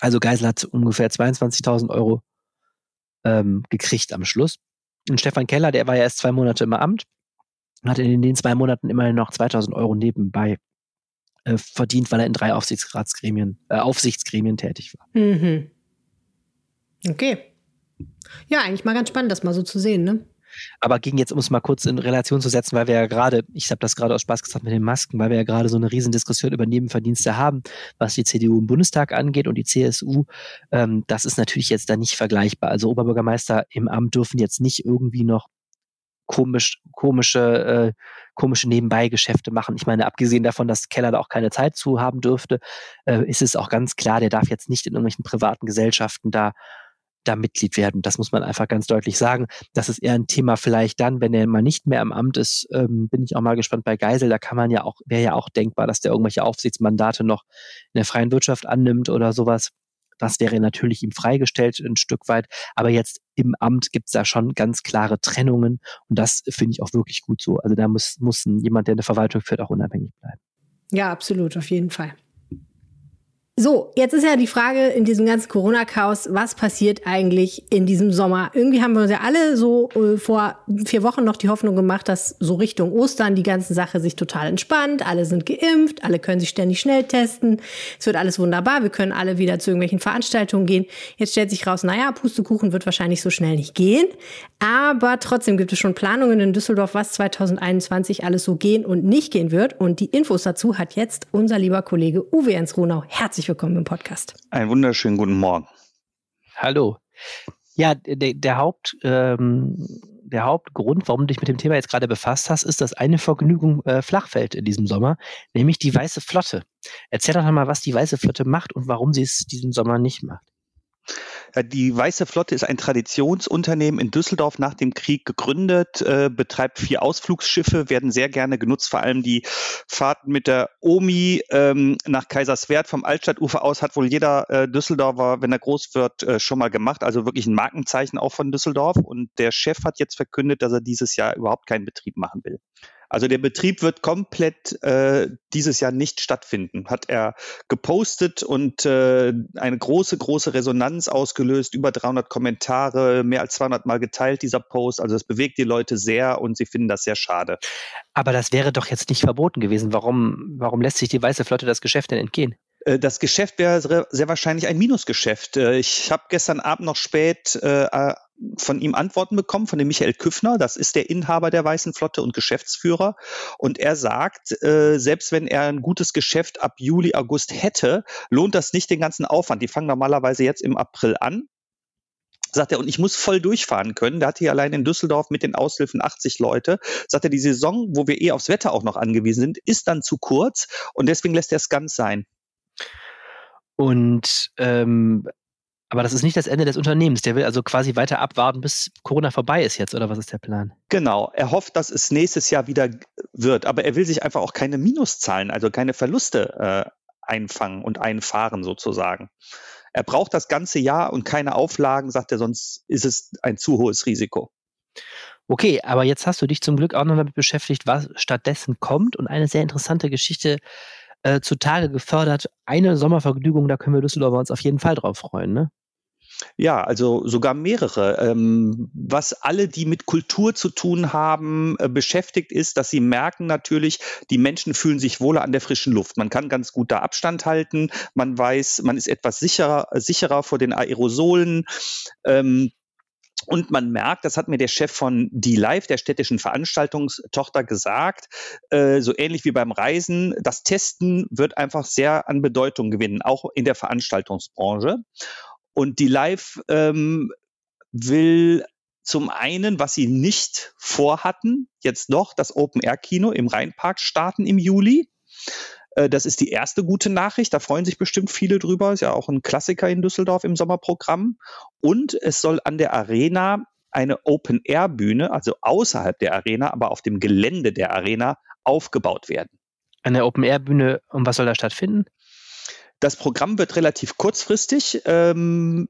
Also Geisel hat ungefähr 22.000 Euro ähm, gekriegt am Schluss. Und Stefan Keller, der war ja erst zwei Monate im Amt, hat in den zwei Monaten immerhin noch 2.000 Euro nebenbei äh, verdient, weil er in drei Aufsichtsratsgremien, äh, Aufsichtsgremien tätig war. Mhm. Okay. Ja, eigentlich mal ganz spannend, das mal so zu sehen, ne? Aber ging jetzt, um es mal kurz in Relation zu setzen, weil wir ja gerade, ich habe das gerade aus Spaß gesagt mit den Masken, weil wir ja gerade so eine Riesendiskussion über Nebenverdienste haben, was die CDU im Bundestag angeht und die CSU. Ähm, das ist natürlich jetzt da nicht vergleichbar. Also Oberbürgermeister im Amt dürfen jetzt nicht irgendwie noch komisch, komische, äh, komische Nebenbeigeschäfte machen. Ich meine, abgesehen davon, dass Keller da auch keine Zeit zu haben dürfte, äh, ist es auch ganz klar, der darf jetzt nicht in irgendwelchen privaten Gesellschaften da da Mitglied werden. Das muss man einfach ganz deutlich sagen. Das ist eher ein Thema vielleicht dann, wenn er mal nicht mehr im Amt ist, ähm, bin ich auch mal gespannt bei Geisel. Da kann man ja auch, wäre ja auch denkbar, dass der irgendwelche Aufsichtsmandate noch in der freien Wirtschaft annimmt oder sowas. Das wäre natürlich ihm freigestellt ein Stück weit. Aber jetzt im Amt gibt es da schon ganz klare Trennungen. Und das finde ich auch wirklich gut so. Also da muss, muss jemand, der eine Verwaltung führt, auch unabhängig bleiben. Ja, absolut, auf jeden Fall. So, jetzt ist ja die Frage in diesem ganzen Corona-Chaos, was passiert eigentlich in diesem Sommer? Irgendwie haben wir uns ja alle so äh, vor vier Wochen noch die Hoffnung gemacht, dass so Richtung Ostern die ganze Sache sich total entspannt, alle sind geimpft, alle können sich ständig schnell testen, es wird alles wunderbar, wir können alle wieder zu irgendwelchen Veranstaltungen gehen. Jetzt stellt sich raus, naja, Pustekuchen wird wahrscheinlich so schnell nicht gehen, aber trotzdem gibt es schon Planungen in Düsseldorf, was 2021 alles so gehen und nicht gehen wird. Und die Infos dazu hat jetzt unser lieber Kollege Uwe Jens Runau. Herzlich herzlich willkommen im Podcast. Einen wunderschönen guten Morgen. Hallo. Ja, der, der Haupt, ähm, der Hauptgrund, warum du dich mit dem Thema jetzt gerade befasst hast, ist, dass eine Vergnügung äh, flach fällt in diesem Sommer, nämlich die Weiße Flotte. Erzähl doch mal, was die Weiße Flotte macht und warum sie es diesen Sommer nicht macht. Die Weiße Flotte ist ein Traditionsunternehmen in Düsseldorf nach dem Krieg gegründet, äh, betreibt vier Ausflugsschiffe, werden sehr gerne genutzt, vor allem die Fahrten mit der OMI ähm, nach Kaiserswerth vom Altstadtufer aus hat wohl jeder äh, Düsseldorfer, wenn er groß wird, äh, schon mal gemacht. Also wirklich ein Markenzeichen auch von Düsseldorf. Und der Chef hat jetzt verkündet, dass er dieses Jahr überhaupt keinen Betrieb machen will. Also der Betrieb wird komplett äh, dieses Jahr nicht stattfinden, hat er gepostet und äh, eine große, große Resonanz ausgelöst, über 300 Kommentare, mehr als 200 Mal geteilt, dieser Post. Also es bewegt die Leute sehr und sie finden das sehr schade. Aber das wäre doch jetzt nicht verboten gewesen. Warum, warum lässt sich die Weiße Flotte das Geschäft denn entgehen? Äh, das Geschäft wäre sehr wahrscheinlich ein Minusgeschäft. Äh, ich habe gestern Abend noch spät äh, von ihm Antworten bekommen, von dem Michael Küffner. Das ist der Inhaber der Weißen Flotte und Geschäftsführer. Und er sagt, selbst wenn er ein gutes Geschäft ab Juli, August hätte, lohnt das nicht den ganzen Aufwand. Die fangen normalerweise jetzt im April an sagt er, und ich muss voll durchfahren können. Da hatte hier allein in Düsseldorf mit den Aushilfen 80 Leute. Sagt er, die Saison, wo wir eh aufs Wetter auch noch angewiesen sind, ist dann zu kurz und deswegen lässt er es ganz sein. Und ähm, aber das ist nicht das Ende des Unternehmens. Der will also quasi weiter abwarten, bis Corona vorbei ist jetzt, oder was ist der Plan? Genau. Er hofft, dass es nächstes Jahr wieder wird, aber er will sich einfach auch keine Minuszahlen, also keine Verluste äh, einfangen und einfahren sozusagen. Er braucht das ganze Jahr und keine Auflagen, sagt er, sonst ist es ein zu hohes Risiko. Okay, aber jetzt hast du dich zum Glück auch noch damit beschäftigt, was stattdessen kommt und eine sehr interessante Geschichte äh, zutage gefördert. Eine Sommervergnügung, da können wir Düsseldorfer uns auf jeden Fall drauf freuen, ne? Ja, also sogar mehrere. Ähm, was alle, die mit Kultur zu tun haben, äh, beschäftigt ist, dass sie merken natürlich, die Menschen fühlen sich wohler an der frischen Luft. Man kann ganz gut da Abstand halten. Man weiß, man ist etwas sicherer, sicherer vor den Aerosolen. Ähm, und man merkt, das hat mir der Chef von D-Live, der städtischen Veranstaltungstochter, gesagt, äh, so ähnlich wie beim Reisen, das Testen wird einfach sehr an Bedeutung gewinnen, auch in der Veranstaltungsbranche. Und D-Live ähm, will zum einen, was sie nicht vorhatten, jetzt noch das Open-Air-Kino im Rheinpark starten im Juli. Äh, das ist die erste gute Nachricht. Da freuen sich bestimmt viele drüber. Ist ja auch ein Klassiker in Düsseldorf im Sommerprogramm. Und es soll an der Arena eine Open-Air-Bühne, also außerhalb der Arena, aber auf dem Gelände der Arena aufgebaut werden. Eine Open-Air-Bühne, und was soll da stattfinden? Das Programm wird relativ kurzfristig ähm,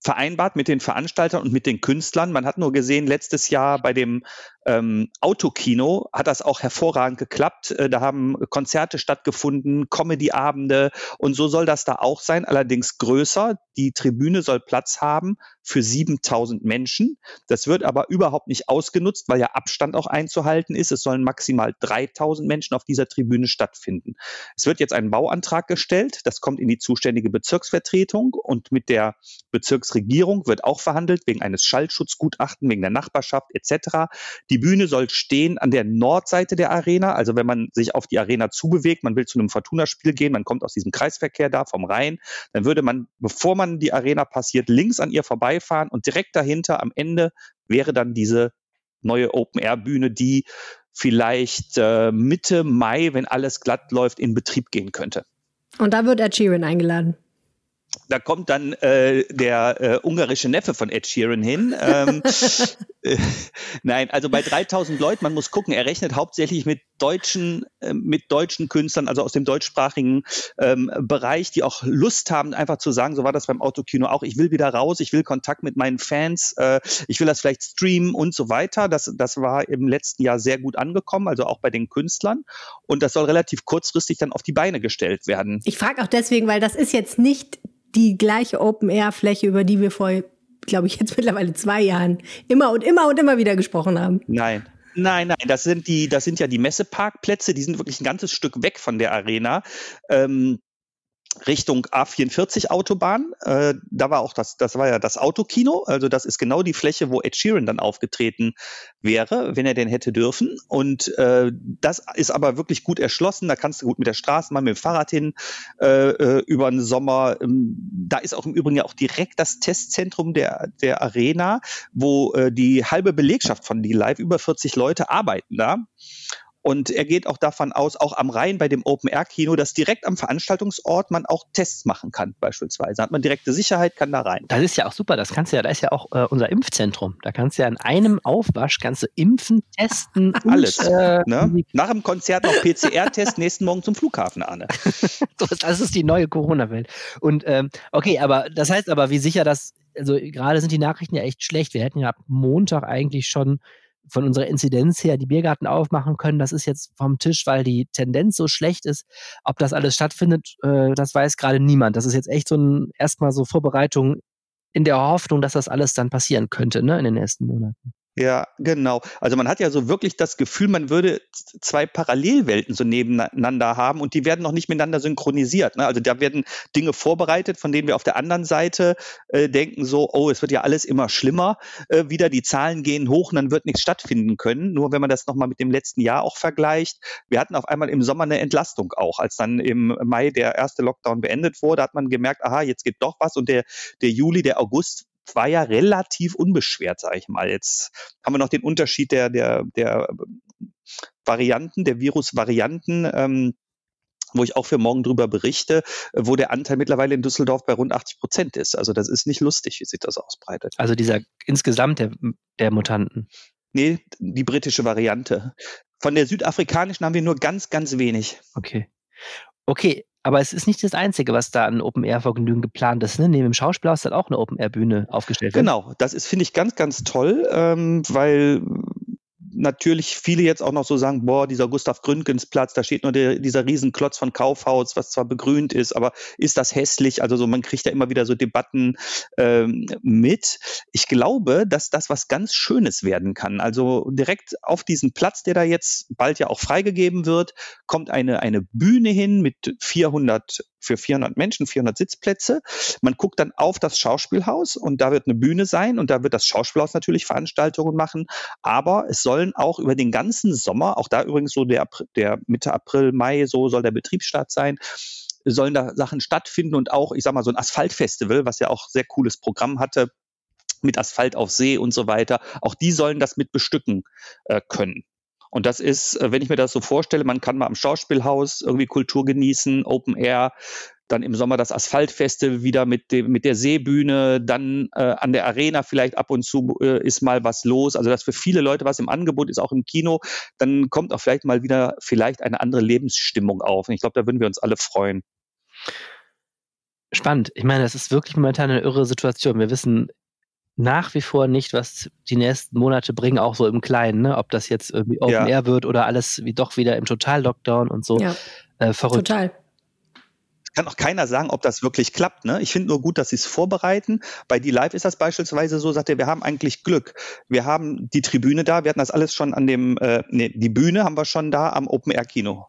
vereinbart mit den Veranstaltern und mit den Künstlern. Man hat nur gesehen, letztes Jahr bei dem ähm, Autokino hat das auch hervorragend geklappt. Äh, da haben Konzerte stattgefunden, Comedy-Abende und so soll das da auch sein, allerdings größer. Die Tribüne soll Platz haben für 7000 Menschen. Das wird aber überhaupt nicht ausgenutzt, weil ja Abstand auch einzuhalten ist. Es sollen maximal 3000 Menschen auf dieser Tribüne stattfinden. Es wird jetzt ein Bauantrag gestellt. Das kommt in die zuständige Bezirksvertretung und mit der Bezirksregierung wird auch verhandelt wegen eines Schallschutzgutachten, wegen der Nachbarschaft etc. Die die Bühne soll stehen an der Nordseite der Arena. Also wenn man sich auf die Arena zubewegt, man will zu einem Fortuna-Spiel gehen, man kommt aus diesem Kreisverkehr da vom Rhein, dann würde man, bevor man die Arena passiert, links an ihr vorbeifahren und direkt dahinter am Ende wäre dann diese neue Open-Air-Bühne, die vielleicht äh, Mitte Mai, wenn alles glatt läuft, in Betrieb gehen könnte. Und da wird Ed Sheeran eingeladen. Da kommt dann äh, der äh, ungarische Neffe von Ed Sheeran hin. Ähm, äh, nein, also bei 3000 Leuten, man muss gucken, er rechnet hauptsächlich mit deutschen, äh, mit deutschen Künstlern, also aus dem deutschsprachigen ähm, Bereich, die auch Lust haben, einfach zu sagen, so war das beim Autokino auch, ich will wieder raus, ich will Kontakt mit meinen Fans, äh, ich will das vielleicht streamen und so weiter. Das, das war im letzten Jahr sehr gut angekommen, also auch bei den Künstlern. Und das soll relativ kurzfristig dann auf die Beine gestellt werden. Ich frage auch deswegen, weil das ist jetzt nicht die gleiche Open-Air-Fläche, über die wir vor, glaube ich, jetzt mittlerweile zwei Jahren immer und immer und immer wieder gesprochen haben. Nein. Nein, nein, das sind die, das sind ja die Messeparkplätze, die sind wirklich ein ganzes Stück weg von der Arena. Ähm, Richtung A44 Autobahn. Äh, da war auch das, das war ja das Autokino. Also das ist genau die Fläche, wo Ed Sheeran dann aufgetreten wäre, wenn er denn hätte dürfen. Und äh, das ist aber wirklich gut erschlossen. Da kannst du gut mit der Straßenbahn, mit dem Fahrrad hin äh, äh über den Sommer. Ähm, da ist auch im Übrigen ja auch direkt das Testzentrum der, der Arena, wo äh, die halbe Belegschaft von die Live, über 40 Leute arbeiten da. Und er geht auch davon aus, auch am Rhein bei dem Open-Air-Kino, dass direkt am Veranstaltungsort man auch Tests machen kann, beispielsweise. Hat man direkte Sicherheit, kann da rein. Das ist ja auch super. Das kannst du ja, da ist ja auch äh, unser Impfzentrum. Da kannst du ja in einem Aufwasch kannst du impfen, testen. Und, Alles. Äh, ne? Nach dem Konzert noch PCR-Test, nächsten Morgen zum Flughafen, Arne. das ist die neue Corona-Welt. Und ähm, okay, aber das heißt aber, wie sicher das, also gerade sind die Nachrichten ja echt schlecht. Wir hätten ja ab Montag eigentlich schon von unserer Inzidenz her die Biergarten aufmachen können. Das ist jetzt vom Tisch, weil die Tendenz so schlecht ist. Ob das alles stattfindet, äh, das weiß gerade niemand. Das ist jetzt echt so ein erstmal so Vorbereitung in der Hoffnung, dass das alles dann passieren könnte, ne, in den nächsten Monaten. Ja, genau. Also man hat ja so wirklich das Gefühl, man würde zwei Parallelwelten so nebeneinander haben und die werden noch nicht miteinander synchronisiert. Ne? Also da werden Dinge vorbereitet, von denen wir auf der anderen Seite äh, denken so, oh, es wird ja alles immer schlimmer äh, wieder, die Zahlen gehen hoch und dann wird nichts stattfinden können. Nur wenn man das nochmal mit dem letzten Jahr auch vergleicht, wir hatten auf einmal im Sommer eine Entlastung auch. Als dann im Mai der erste Lockdown beendet wurde, hat man gemerkt, aha, jetzt geht doch was und der, der Juli, der August war ja relativ unbeschwert, sage ich mal. Jetzt haben wir noch den Unterschied der, der, der Varianten, der Virusvarianten. Ähm, wo ich auch für morgen drüber berichte, wo der Anteil mittlerweile in Düsseldorf bei rund 80 Prozent ist. Also das ist nicht lustig, wie sich das ausbreitet. Also dieser insgesamt der, der Mutanten. Nee, die britische Variante. Von der südafrikanischen haben wir nur ganz, ganz wenig. Okay. Okay, aber es ist nicht das Einzige, was da an Open-Air-Vergnügen geplant ist. Ne? Neben dem Schauspielhaus hat auch eine Open-Air-Bühne aufgestellt. Genau, das ist, finde ich, ganz, ganz toll, ähm, weil natürlich viele jetzt auch noch so sagen, boah, dieser Gustav Gründgens Platz, da steht nur der, dieser Riesenklotz von Kaufhaus, was zwar begrünt ist, aber ist das hässlich? Also so, man kriegt ja immer wieder so Debatten ähm, mit. Ich glaube, dass das was ganz Schönes werden kann. Also direkt auf diesen Platz, der da jetzt bald ja auch freigegeben wird, kommt eine, eine Bühne hin mit 400 für 400 Menschen, 400 Sitzplätze. Man guckt dann auf das Schauspielhaus und da wird eine Bühne sein und da wird das Schauspielhaus natürlich Veranstaltungen machen. Aber es sollen auch über den ganzen Sommer, auch da übrigens so der, der Mitte April, Mai, so soll der Betriebsstart sein, sollen da Sachen stattfinden und auch, ich sag mal, so ein Asphaltfestival, was ja auch sehr cooles Programm hatte, mit Asphalt auf See und so weiter. Auch die sollen das mit bestücken äh, können. Und das ist, äh, wenn ich mir das so vorstelle, man kann mal am Schauspielhaus irgendwie Kultur genießen, Open Air, dann im Sommer das Asphaltfeste wieder mit dem mit der Seebühne, dann äh, an der Arena vielleicht ab und zu äh, ist mal was los. Also dass für viele Leute was im Angebot ist, auch im Kino, dann kommt auch vielleicht mal wieder vielleicht eine andere Lebensstimmung auf. Und ich glaube, da würden wir uns alle freuen. Spannend. Ich meine, das ist wirklich momentan eine irre Situation. Wir wissen nach wie vor nicht, was die nächsten Monate bringen, auch so im Kleinen, ne? ob das jetzt irgendwie Open ja. Air wird oder alles wie doch wieder im Total-Lockdown und so. Ja. Äh, verrückt. Total. Es kann auch keiner sagen, ob das wirklich klappt. Ne? Ich finde nur gut, dass sie es vorbereiten. Bei Die Live ist das beispielsweise so, sagt er, wir haben eigentlich Glück. Wir haben die Tribüne da, wir hatten das alles schon an dem, äh, nee, die Bühne haben wir schon da am Open Air Kino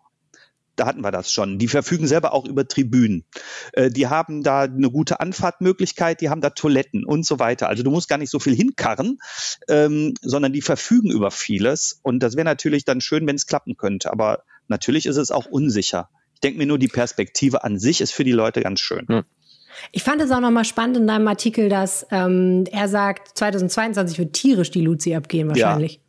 da hatten wir das schon. Die verfügen selber auch über Tribünen. Äh, die haben da eine gute Anfahrtmöglichkeit, die haben da Toiletten und so weiter. Also du musst gar nicht so viel hinkarren, ähm, sondern die verfügen über vieles. Und das wäre natürlich dann schön, wenn es klappen könnte. Aber natürlich ist es auch unsicher. Ich denke mir nur, die Perspektive an sich ist für die Leute ganz schön. Hm. Ich fand es auch nochmal spannend in deinem Artikel, dass ähm, er sagt, 2022 wird tierisch die Luzi abgehen wahrscheinlich. Ja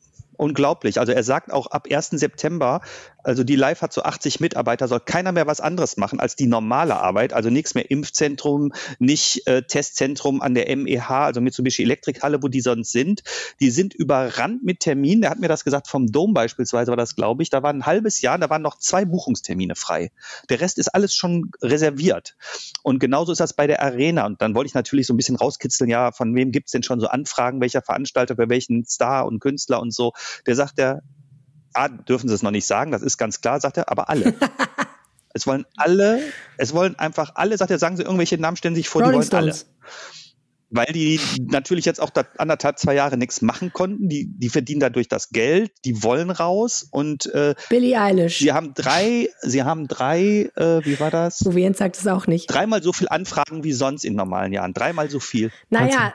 unglaublich. Also er sagt auch ab 1. September Also die Live hat so 80 Mitarbeiter, soll keiner mehr was anderes machen als die normale Arbeit. Also nichts mehr Impfzentrum, nicht äh, Testzentrum an der MEH, also Mitsubishi Elektrikhalle, wo die sonst sind. Die sind überrannt mit Terminen. Der hat mir das gesagt, vom Dom beispielsweise war das, glaube ich. Da war ein halbes Jahr, da waren noch zwei Buchungstermine frei. Der Rest ist alles schon reserviert. Und genauso ist das bei der Arena. Und dann wollte ich natürlich so ein bisschen rauskitzeln, ja, von wem gibt's denn schon so Anfragen, welcher Veranstalter, für welchen Star und Künstler und so. Der sagt, der A, dürfen sie es noch nicht sagen, das ist ganz klar, sagt er, aber alle. es wollen alle, es wollen einfach alle, sagt er, sagen sie irgendwelche Namen, stellen sich vor, Rolling die wollen Stones. alle. Weil die natürlich jetzt auch anderthalb, zwei Jahre nichts machen konnten. Die, die verdienen dadurch das Geld, die wollen raus und äh, Billie Eilish. Sie haben drei, sie haben drei, äh, wie war das? Jens sagt es auch nicht. Dreimal so viel Anfragen wie sonst in normalen Jahren. Dreimal so viel. Naja,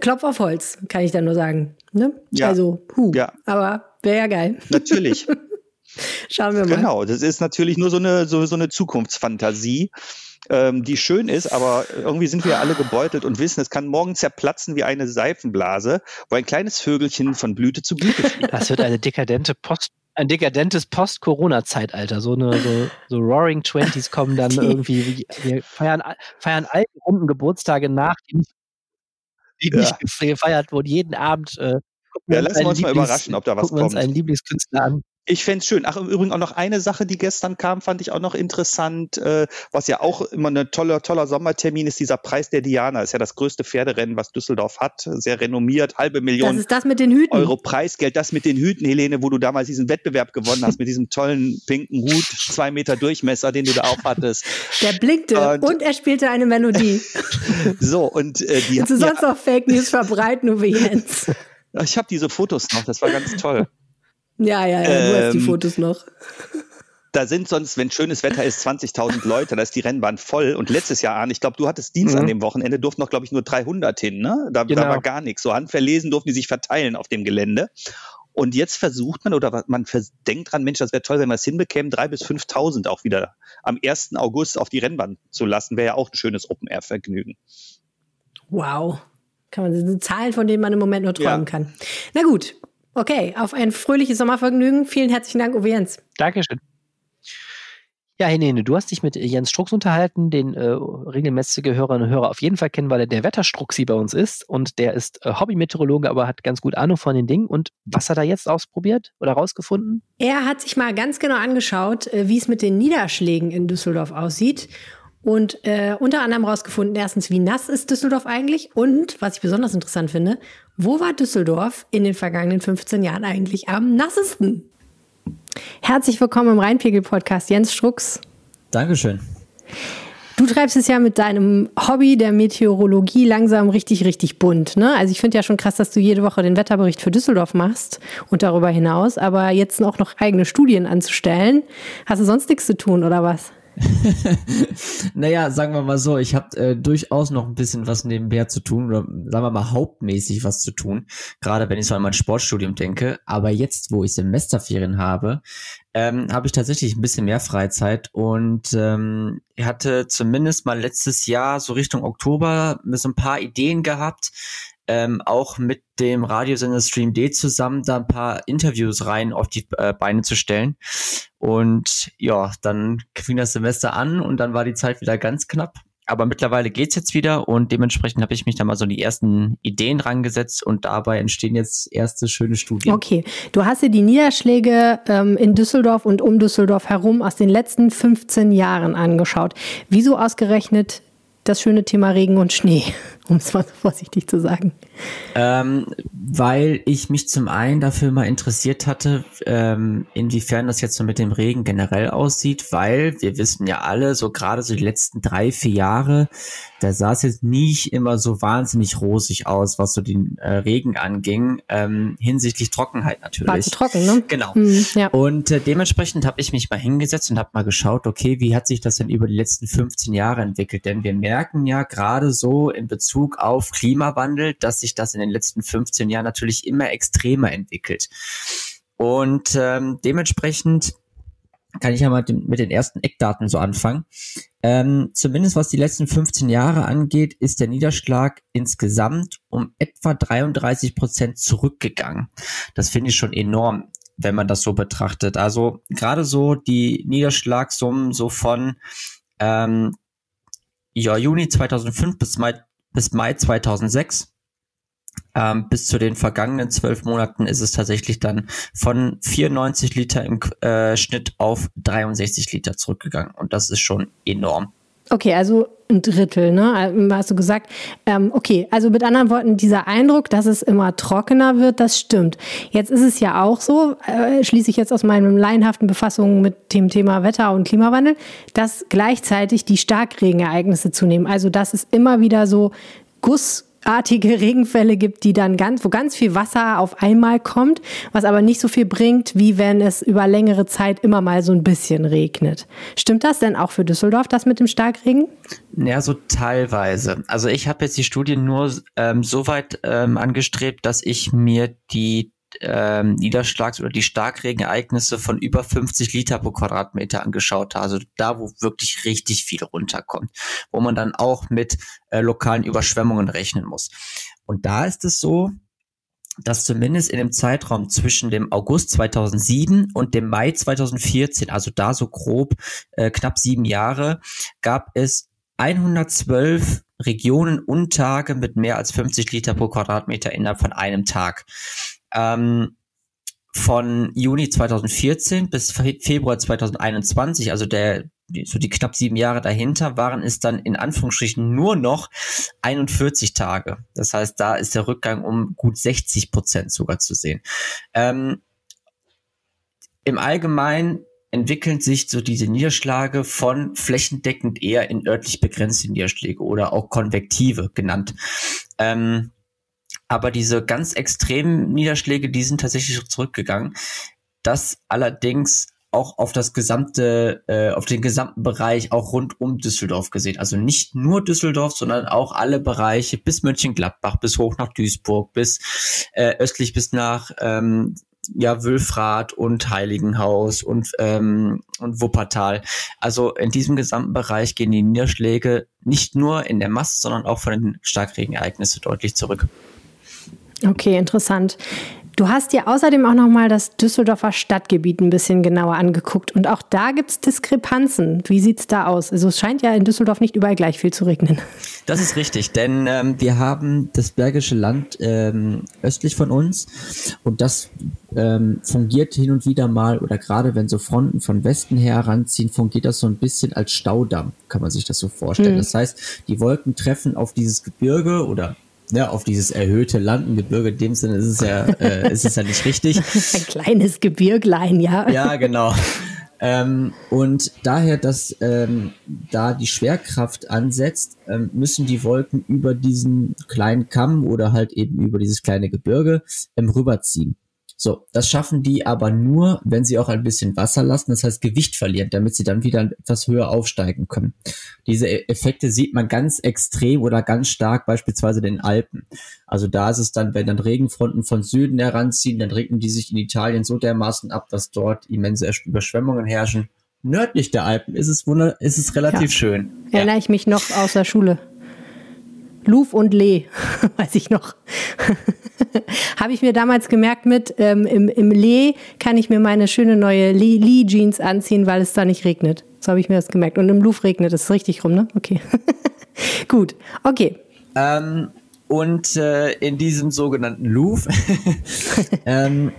Klopf auf Holz, kann ich dann nur sagen. Ne? Ja. Also, puh. Ja. Aber wäre ja geil. Natürlich. Schauen wir mal. Genau, das ist natürlich nur so eine, so, so eine Zukunftsfantasie, ähm, die schön ist, aber irgendwie sind wir alle gebeutelt und wissen, es kann morgen zerplatzen wie eine Seifenblase, wo ein kleines Vögelchen von Blüte zu Blüte fliegt. Das wird eine dekadente Post ein dekadentes Post-Corona-Zeitalter. So eine so, so Roaring Twenties kommen dann die. irgendwie. Wir feiern, feiern alte runden Geburtstage nach, die nicht, die ja. nicht gefeiert wurden. Jeden Abend äh, ja, lassen wir uns mal überraschen, ob da was kommt. Gucken wir uns einen Lieblingskünstler an. Ich fände es schön. Ach, im Übrigen auch noch eine Sache, die gestern kam, fand ich auch noch interessant, äh, was ja auch immer ein toller, toller Sommertermin ist, dieser Preis der Diana. Ist ja das größte Pferderennen, was Düsseldorf hat. Sehr renommiert, halbe Million das ist das mit den Hüten. Euro Preisgeld. Das mit den Hüten, Helene, wo du damals diesen Wettbewerb gewonnen hast, mit diesem tollen pinken Hut, zwei Meter Durchmesser, den du da aufhattest. Der blinkte und, und er spielte eine Melodie. so, und äh, die Willst du sonst ja, auch Fake News verbreiten, Uwe Jens? Ich habe diese Fotos noch, das war ganz toll. Ja, ja, ja, ähm, du hast die ähm, Fotos noch. Da sind sonst, wenn schönes Wetter ist, 20.000 Leute, da ist die Rennbahn voll. Und letztes Jahr, Arne, ich glaube, du hattest Dienst mhm. an dem Wochenende, durften noch, glaube ich, nur 300 hin. Ne? Da, genau. da war gar nichts. So handverlesen durften die sich verteilen auf dem Gelände. Und jetzt versucht man oder man denkt dran, Mensch, das wäre toll, wenn wir es hinbekämen, 3.000 bis 5.000 auch wieder am 1. August auf die Rennbahn zu lassen. Wäre ja auch ein schönes Open-Air-Vergnügen. Wow. Kann man, das sind Zahlen, von denen man im Moment nur träumen ja. kann. Na gut, okay, auf ein fröhliches Sommervergnügen. Vielen herzlichen Dank, Uwe Jens. Dankeschön. Ja, Helene, du hast dich mit Jens Strux unterhalten, den äh, regelmäßige Hörerinnen und Hörer auf jeden Fall kennen, weil er der Wetterstruxi bei uns ist und der ist äh, Hobby-Meteorologe, aber hat ganz gut Ahnung von den Dingen. Und was hat er jetzt ausprobiert oder rausgefunden? Er hat sich mal ganz genau angeschaut, äh, wie es mit den Niederschlägen in Düsseldorf aussieht und äh, unter anderem rausgefunden, erstens, wie nass ist Düsseldorf eigentlich und, was ich besonders interessant finde, wo war Düsseldorf in den vergangenen 15 Jahren eigentlich am nassesten? Herzlich willkommen im Rheinpegel-Podcast, Jens Strux. Dankeschön. Du treibst es ja mit deinem Hobby der Meteorologie langsam richtig, richtig bunt. Ne? Also ich finde ja schon krass, dass du jede Woche den Wetterbericht für Düsseldorf machst und darüber hinaus, aber jetzt auch noch eigene Studien anzustellen. Hast du sonst nichts zu tun oder was? naja, sagen wir mal so, ich habe äh, durchaus noch ein bisschen was nebenher zu tun oder sagen wir mal hauptmäßig was zu tun, gerade wenn ich so an mein Sportstudium denke. Aber jetzt, wo ich Semesterferien habe, ähm, habe ich tatsächlich ein bisschen mehr Freizeit und ähm, hatte zumindest mal letztes Jahr so Richtung Oktober so ein paar Ideen gehabt, ähm, auch mit dem Radiosender Stream D zusammen da ein paar Interviews rein auf die äh, Beine zu stellen. Und ja, dann fing das Semester an und dann war die Zeit wieder ganz knapp. Aber mittlerweile geht's jetzt wieder und dementsprechend habe ich mich da mal so die ersten Ideen rangesetzt und dabei entstehen jetzt erste schöne Studien. Okay, du hast dir die Niederschläge ähm, in Düsseldorf und um Düsseldorf herum aus den letzten 15 Jahren angeschaut. Wieso ausgerechnet das schöne Thema Regen und Schnee, um es mal so vorsichtig zu sagen? Ähm, weil ich mich zum einen dafür mal interessiert hatte, ähm, inwiefern das jetzt so mit dem Regen generell aussieht, weil wir wissen ja alle, so gerade so die letzten drei, vier Jahre, da sah es jetzt nicht immer so wahnsinnig rosig aus, was so den äh, Regen anging, ähm, hinsichtlich Trockenheit natürlich. War zu trocken, ne? Genau. Mhm, ja. Und äh, dementsprechend habe ich mich mal hingesetzt und habe mal geschaut, okay, wie hat sich das denn über die letzten 15 Jahre entwickelt? Denn wir merken ja gerade so in Bezug auf Klimawandel, dass sich das in den letzten 15 Jahren natürlich immer extremer entwickelt. Und ähm, dementsprechend kann ich ja mal mit den ersten Eckdaten so anfangen. Ähm, zumindest was die letzten 15 Jahre angeht, ist der Niederschlag insgesamt um etwa 33 Prozent zurückgegangen. Das finde ich schon enorm. wenn man das so betrachtet. Also gerade so die Niederschlagssummen so von ähm, ja, Juni 2005 bis Mai, bis Mai 2006 ähm, bis zu den vergangenen zwölf Monaten ist es tatsächlich dann von 94 Liter im äh, Schnitt auf 63 Liter zurückgegangen. Und das ist schon enorm. Okay, also ein Drittel, ne? Äh, hast du gesagt. Ähm, okay, also mit anderen Worten, dieser Eindruck, dass es immer trockener wird, das stimmt. Jetzt ist es ja auch so, äh, schließe ich jetzt aus meinen laienhaften Befassungen mit dem Thema Wetter und Klimawandel, dass gleichzeitig die Starkregenereignisse zunehmen. Also dass es immer wieder so Guss artige Regenfälle gibt, die dann ganz, wo ganz viel Wasser auf einmal kommt, was aber nicht so viel bringt, wie wenn es über längere Zeit immer mal so ein bisschen regnet. Stimmt das denn auch für Düsseldorf, das mit dem Starkregen? Ja, so teilweise. Also ich habe jetzt die Studie nur ähm, so weit ähm, angestrebt, dass ich mir die ähm, Niederschlags- oder die Starkregenereignisse von über 50 Liter pro Quadratmeter angeschaut habe. Also da, wo wirklich richtig viel runterkommt, wo man dann auch mit äh, lokalen Überschwemmungen rechnen muss. Und da ist es so, dass zumindest in dem Zeitraum zwischen dem August 2007 und dem Mai 2014, also da so grob äh, knapp sieben Jahre, gab es 112 Regionen und Tage mit mehr als 50 Liter pro Quadratmeter innerhalb von einem Tag. Ähm, von Juni 2014 bis Februar 2021, also der so die knapp sieben Jahre dahinter, waren es dann in Anführungsstrichen nur noch 41 Tage. Das heißt, da ist der Rückgang um gut 60 Prozent sogar zu sehen. Ähm, Im Allgemeinen entwickeln sich so diese Niederschläge von flächendeckend eher in örtlich begrenzte Niederschläge oder auch konvektive genannt. Ähm, aber diese ganz extremen Niederschläge, die sind tatsächlich zurückgegangen. Das allerdings auch auf das gesamte, äh, auf den gesamten Bereich auch rund um Düsseldorf gesehen. Also nicht nur Düsseldorf, sondern auch alle Bereiche bis Mönchengladbach, bis hoch nach Duisburg, bis äh, östlich bis nach ähm, ja, Wülfrath und Heiligenhaus und, ähm, und Wuppertal. Also in diesem gesamten Bereich gehen die Niederschläge nicht nur in der Masse, sondern auch von den Starkregenereignissen deutlich zurück. Okay, interessant. Du hast dir außerdem auch nochmal das Düsseldorfer Stadtgebiet ein bisschen genauer angeguckt. Und auch da gibt es Diskrepanzen. Wie sieht es da aus? Also es scheint ja in Düsseldorf nicht überall gleich viel zu regnen. Das ist richtig, denn ähm, wir haben das Bergische Land ähm, östlich von uns und das ähm, fungiert hin und wieder mal, oder gerade wenn so Fronten von Westen her heranziehen, fungiert das so ein bisschen als Staudamm, kann man sich das so vorstellen. Hm. Das heißt, die Wolken treffen auf dieses Gebirge oder ja, auf dieses erhöhte Landengebirge. In dem Sinne ist es ja, äh, ist es ja nicht richtig. Ein kleines Gebirglein, ja. Ja, genau. Ähm, und daher, dass ähm, da die Schwerkraft ansetzt, ähm, müssen die Wolken über diesen kleinen Kamm oder halt eben über dieses kleine Gebirge ähm, rüberziehen. So, das schaffen die aber nur, wenn sie auch ein bisschen Wasser lassen, das heißt Gewicht verlieren, damit sie dann wieder etwas höher aufsteigen können. Diese e-, Effekte sieht man ganz extrem oder ganz stark beispielsweise in den Alpen. Also da ist es dann, wenn dann Regenfronten von Süden heranziehen, dann regnen die sich in Italien so dermaßen ab, dass dort immense Überschwemmungen herrschen. Nördlich der Alpen ist es, wunder ist es relativ ja. schön. Erinnere ja. ich mich noch aus der Schule. Luf und Lee, weiß ich noch. Habe ich mir damals gemerkt mit, ähm, im, im Lee kann ich mir meine schöne neue Lee-Jeans anziehen, weil es da nicht regnet. So habe ich mir das gemerkt. Und im Louvre regnet es richtig rum, ne? Okay. Gut, okay. Ähm, und äh, in diesem sogenannten Louvre ähm,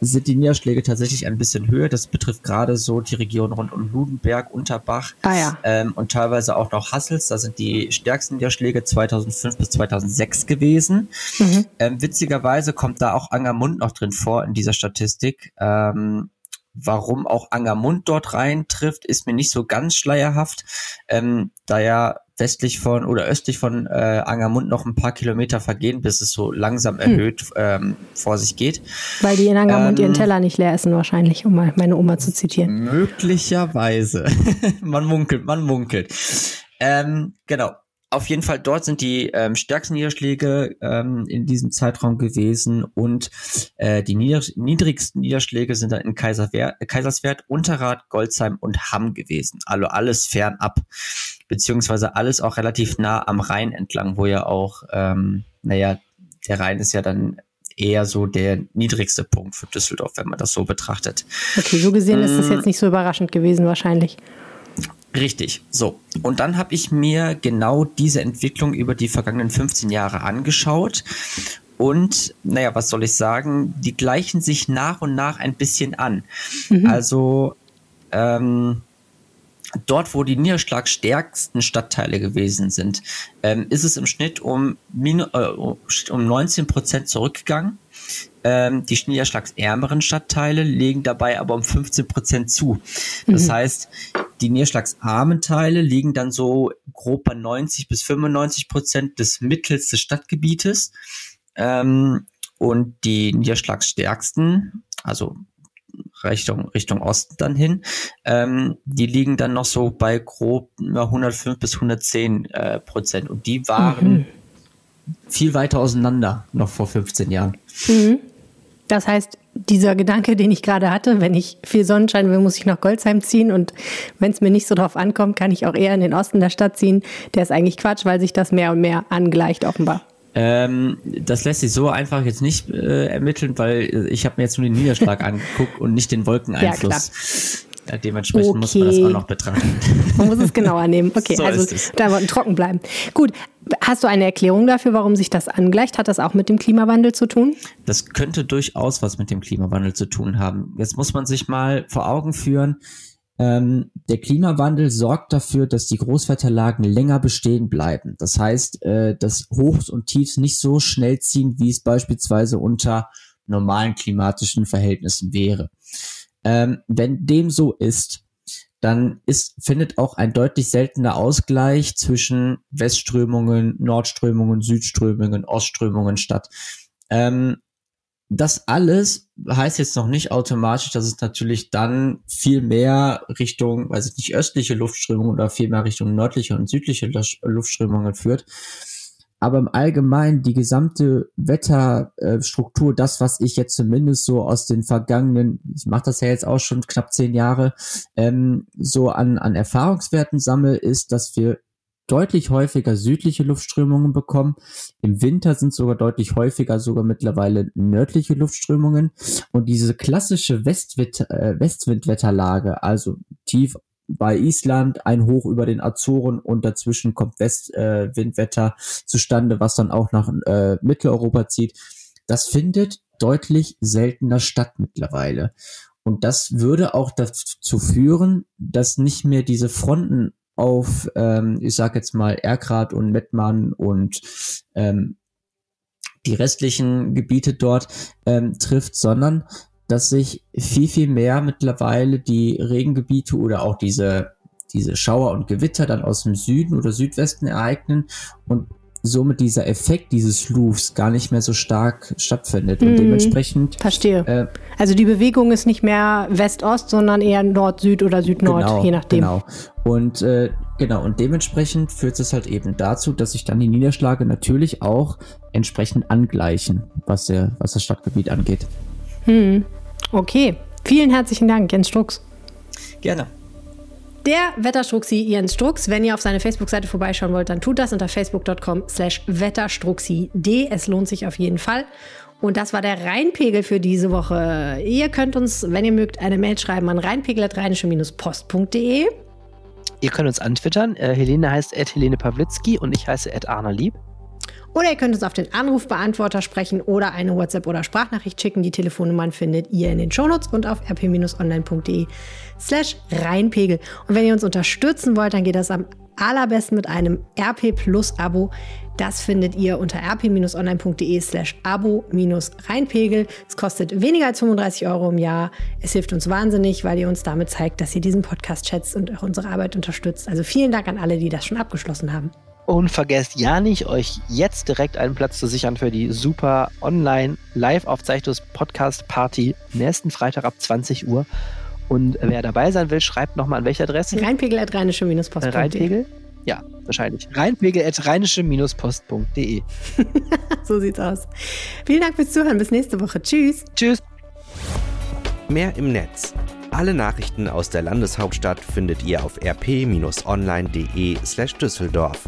sind die Niederschläge tatsächlich ein bisschen höher. Das betrifft gerade so die Region rund um Ludenberg, Unterbach ah, ja. ähm, und teilweise auch noch Hassels. Da sind die stärksten Niederschläge 2005 bis 2006 gewesen. Mhm. Ähm, witzigerweise kommt da auch Angermund noch drin vor in dieser Statistik. Ähm, warum auch Angermund dort reintrifft, ist mir nicht so ganz schleierhaft, ähm, da ja westlich von oder östlich von äh, Angermund noch ein paar Kilometer vergehen, bis es so langsam hm. erhöht hm. ähm, vor sich geht. Weil die in Angermund ähm, ihren Teller nicht leer essen wahrscheinlich, um mal meine Oma zu zitieren. Möglicherweise. man munkelt, man munkelt. Ähm, genau auf jeden Fall dort sind die ähm, stärksten Niederschläge ähm, in diesem Zeitraum gewesen und äh, die nieder niedrigsten Niederschläge sind dann in Kaiserwer Kaiserswerth, Unterrad, Goldsheim und Hamm gewesen. Also alles fernab, beziehungsweise alles auch relativ nah am Rhein entlang, wo ja auch, ähm, naja, der Rhein ist ja dann eher so der niedrigste Punkt für Düsseldorf, wenn man das so betrachtet. Okay, so gesehen ist das mm. jetzt nicht so überraschend gewesen wahrscheinlich. Richtig. So. Und dann habe ich mir genau diese Entwicklung über die vergangenen 15 Jahre angeschaut. Und, naja, was soll ich sagen? Die gleichen sich nach und nach ein bisschen an. Mhm. Also, ähm, dort, wo die niederschlagstärksten Stadtteile gewesen sind, ähm, ist es im Schnitt um, äh, um 19 Prozent zurückgegangen. Ähm, die niederschlagsärmeren Stadtteile legen dabei aber um 15 Prozent zu. Das mhm. heißt, die niederschlagsarmen Teile liegen dann so grob bei 90 bis 95 Prozent des Mittels des Stadtgebietes. Ähm, und die niederschlagsstärksten, also Richtung, Richtung Osten dann hin. Ähm, die liegen dann noch so bei grob 105 bis 110 äh, Prozent. Und die waren mhm. viel weiter auseinander noch vor 15 Jahren. Mhm. Das heißt, dieser Gedanke, den ich gerade hatte, wenn ich viel Sonnenschein will, muss ich nach Goldsheim ziehen und wenn es mir nicht so drauf ankommt, kann ich auch eher in den Osten der Stadt ziehen. Der ist eigentlich Quatsch, weil sich das mehr und mehr angleicht offenbar. Ähm, das lässt sich so einfach jetzt nicht äh, ermitteln, weil ich habe mir jetzt nur den Niederschlag angeguckt und nicht den Wolkeneinfluss. Ja, ja, dementsprechend okay. muss man das auch noch betrachten. Man muss es genauer nehmen. Okay, so also da wollten trocken bleiben. Gut, hast du eine Erklärung dafür, warum sich das angleicht? Hat das auch mit dem Klimawandel zu tun? Das könnte durchaus was mit dem Klimawandel zu tun haben. Jetzt muss man sich mal vor Augen führen, ähm, der Klimawandel sorgt dafür, dass die Großwetterlagen länger bestehen bleiben. Das heißt, äh, dass Hochs und Tiefs nicht so schnell ziehen, wie es beispielsweise unter normalen klimatischen Verhältnissen wäre. Ähm, wenn dem so ist, dann ist, findet auch ein deutlich seltener Ausgleich zwischen Westströmungen, Nordströmungen, Südströmungen, Ostströmungen statt. Ähm, das alles heißt jetzt noch nicht automatisch, dass es natürlich dann viel mehr Richtung, weiß ich nicht, östliche Luftströmungen oder viel mehr Richtung nördliche und südliche Luftströmungen führt. Aber im Allgemeinen die gesamte Wetterstruktur, das, was ich jetzt zumindest so aus den vergangenen, ich mache das ja jetzt auch schon knapp zehn Jahre, ähm, so an, an Erfahrungswerten sammle, ist, dass wir deutlich häufiger südliche Luftströmungen bekommen. Im Winter sind sogar deutlich häufiger sogar mittlerweile nördliche Luftströmungen. Und diese klassische Westwind, äh, Westwindwetterlage, also tief bei Island, ein Hoch über den Azoren und dazwischen kommt Westwindwetter äh, zustande, was dann auch nach äh, Mitteleuropa zieht. Das findet deutlich seltener statt mittlerweile. Und das würde auch dazu führen, dass nicht mehr diese Fronten auf, ähm, ich sag jetzt mal, Erkrad und Mettmann und ähm, die restlichen Gebiete dort ähm, trifft, sondern dass sich viel, viel mehr mittlerweile die Regengebiete oder auch diese, diese Schauer und Gewitter dann aus dem Süden oder Südwesten ereignen und somit dieser Effekt dieses Louvs gar nicht mehr so stark stattfindet. Und mm, dementsprechend. Verstehe. Äh, also die Bewegung ist nicht mehr West-Ost, sondern eher Nord-Süd oder Süd-Nord, genau, je nachdem. Genau. Und äh, genau, und dementsprechend führt es halt eben dazu, dass sich dann die Niederschläge natürlich auch entsprechend angleichen, was, der, was das Stadtgebiet angeht. Hm. Okay. Vielen herzlichen Dank, Jens Strux. Gerne. Der Wetterstruxi Jens Strux. Wenn ihr auf seine Facebook-Seite vorbeischauen wollt, dann tut das unter facebook.com slash wetterstruxi.d. Es lohnt sich auf jeden Fall. Und das war der Rheinpegel für diese Woche. Ihr könnt uns, wenn ihr mögt, eine Mail schreiben an rheinpegel.rheinische-post.de. Ihr könnt uns antwittern. Äh, Helene heißt Helene Pawlitzki und ich heiße at Arna Lieb. Oder ihr könnt uns auf den Anrufbeantworter sprechen oder eine WhatsApp- oder Sprachnachricht schicken. Die Telefonnummern findet ihr in den Shownotes und auf rp-online.de slash reinpegel. Und wenn ihr uns unterstützen wollt, dann geht das am allerbesten mit einem RP Plus Abo. Das findet ihr unter rp-online.de slash abo-reinpegel. Es kostet weniger als 35 Euro im Jahr. Es hilft uns wahnsinnig, weil ihr uns damit zeigt, dass ihr diesen Podcast schätzt und auch unsere Arbeit unterstützt. Also vielen Dank an alle, die das schon abgeschlossen haben. Und vergesst ja nicht, euch jetzt direkt einen Platz zu sichern für die super online Live-Aufzeichnungs-Podcast-Party nächsten Freitag ab 20 Uhr. Und wer dabei sein will, schreibt nochmal an welche Adresse? Rheinpegel at rheinische-post.de. Rheinpegel? Ja, wahrscheinlich. Rheinpegel at rheinische-post.de. so sieht's aus. Vielen Dank fürs Zuhören. Bis nächste Woche. Tschüss. Tschüss. Mehr im Netz. Alle Nachrichten aus der Landeshauptstadt findet ihr auf rp-online.de slash Düsseldorf.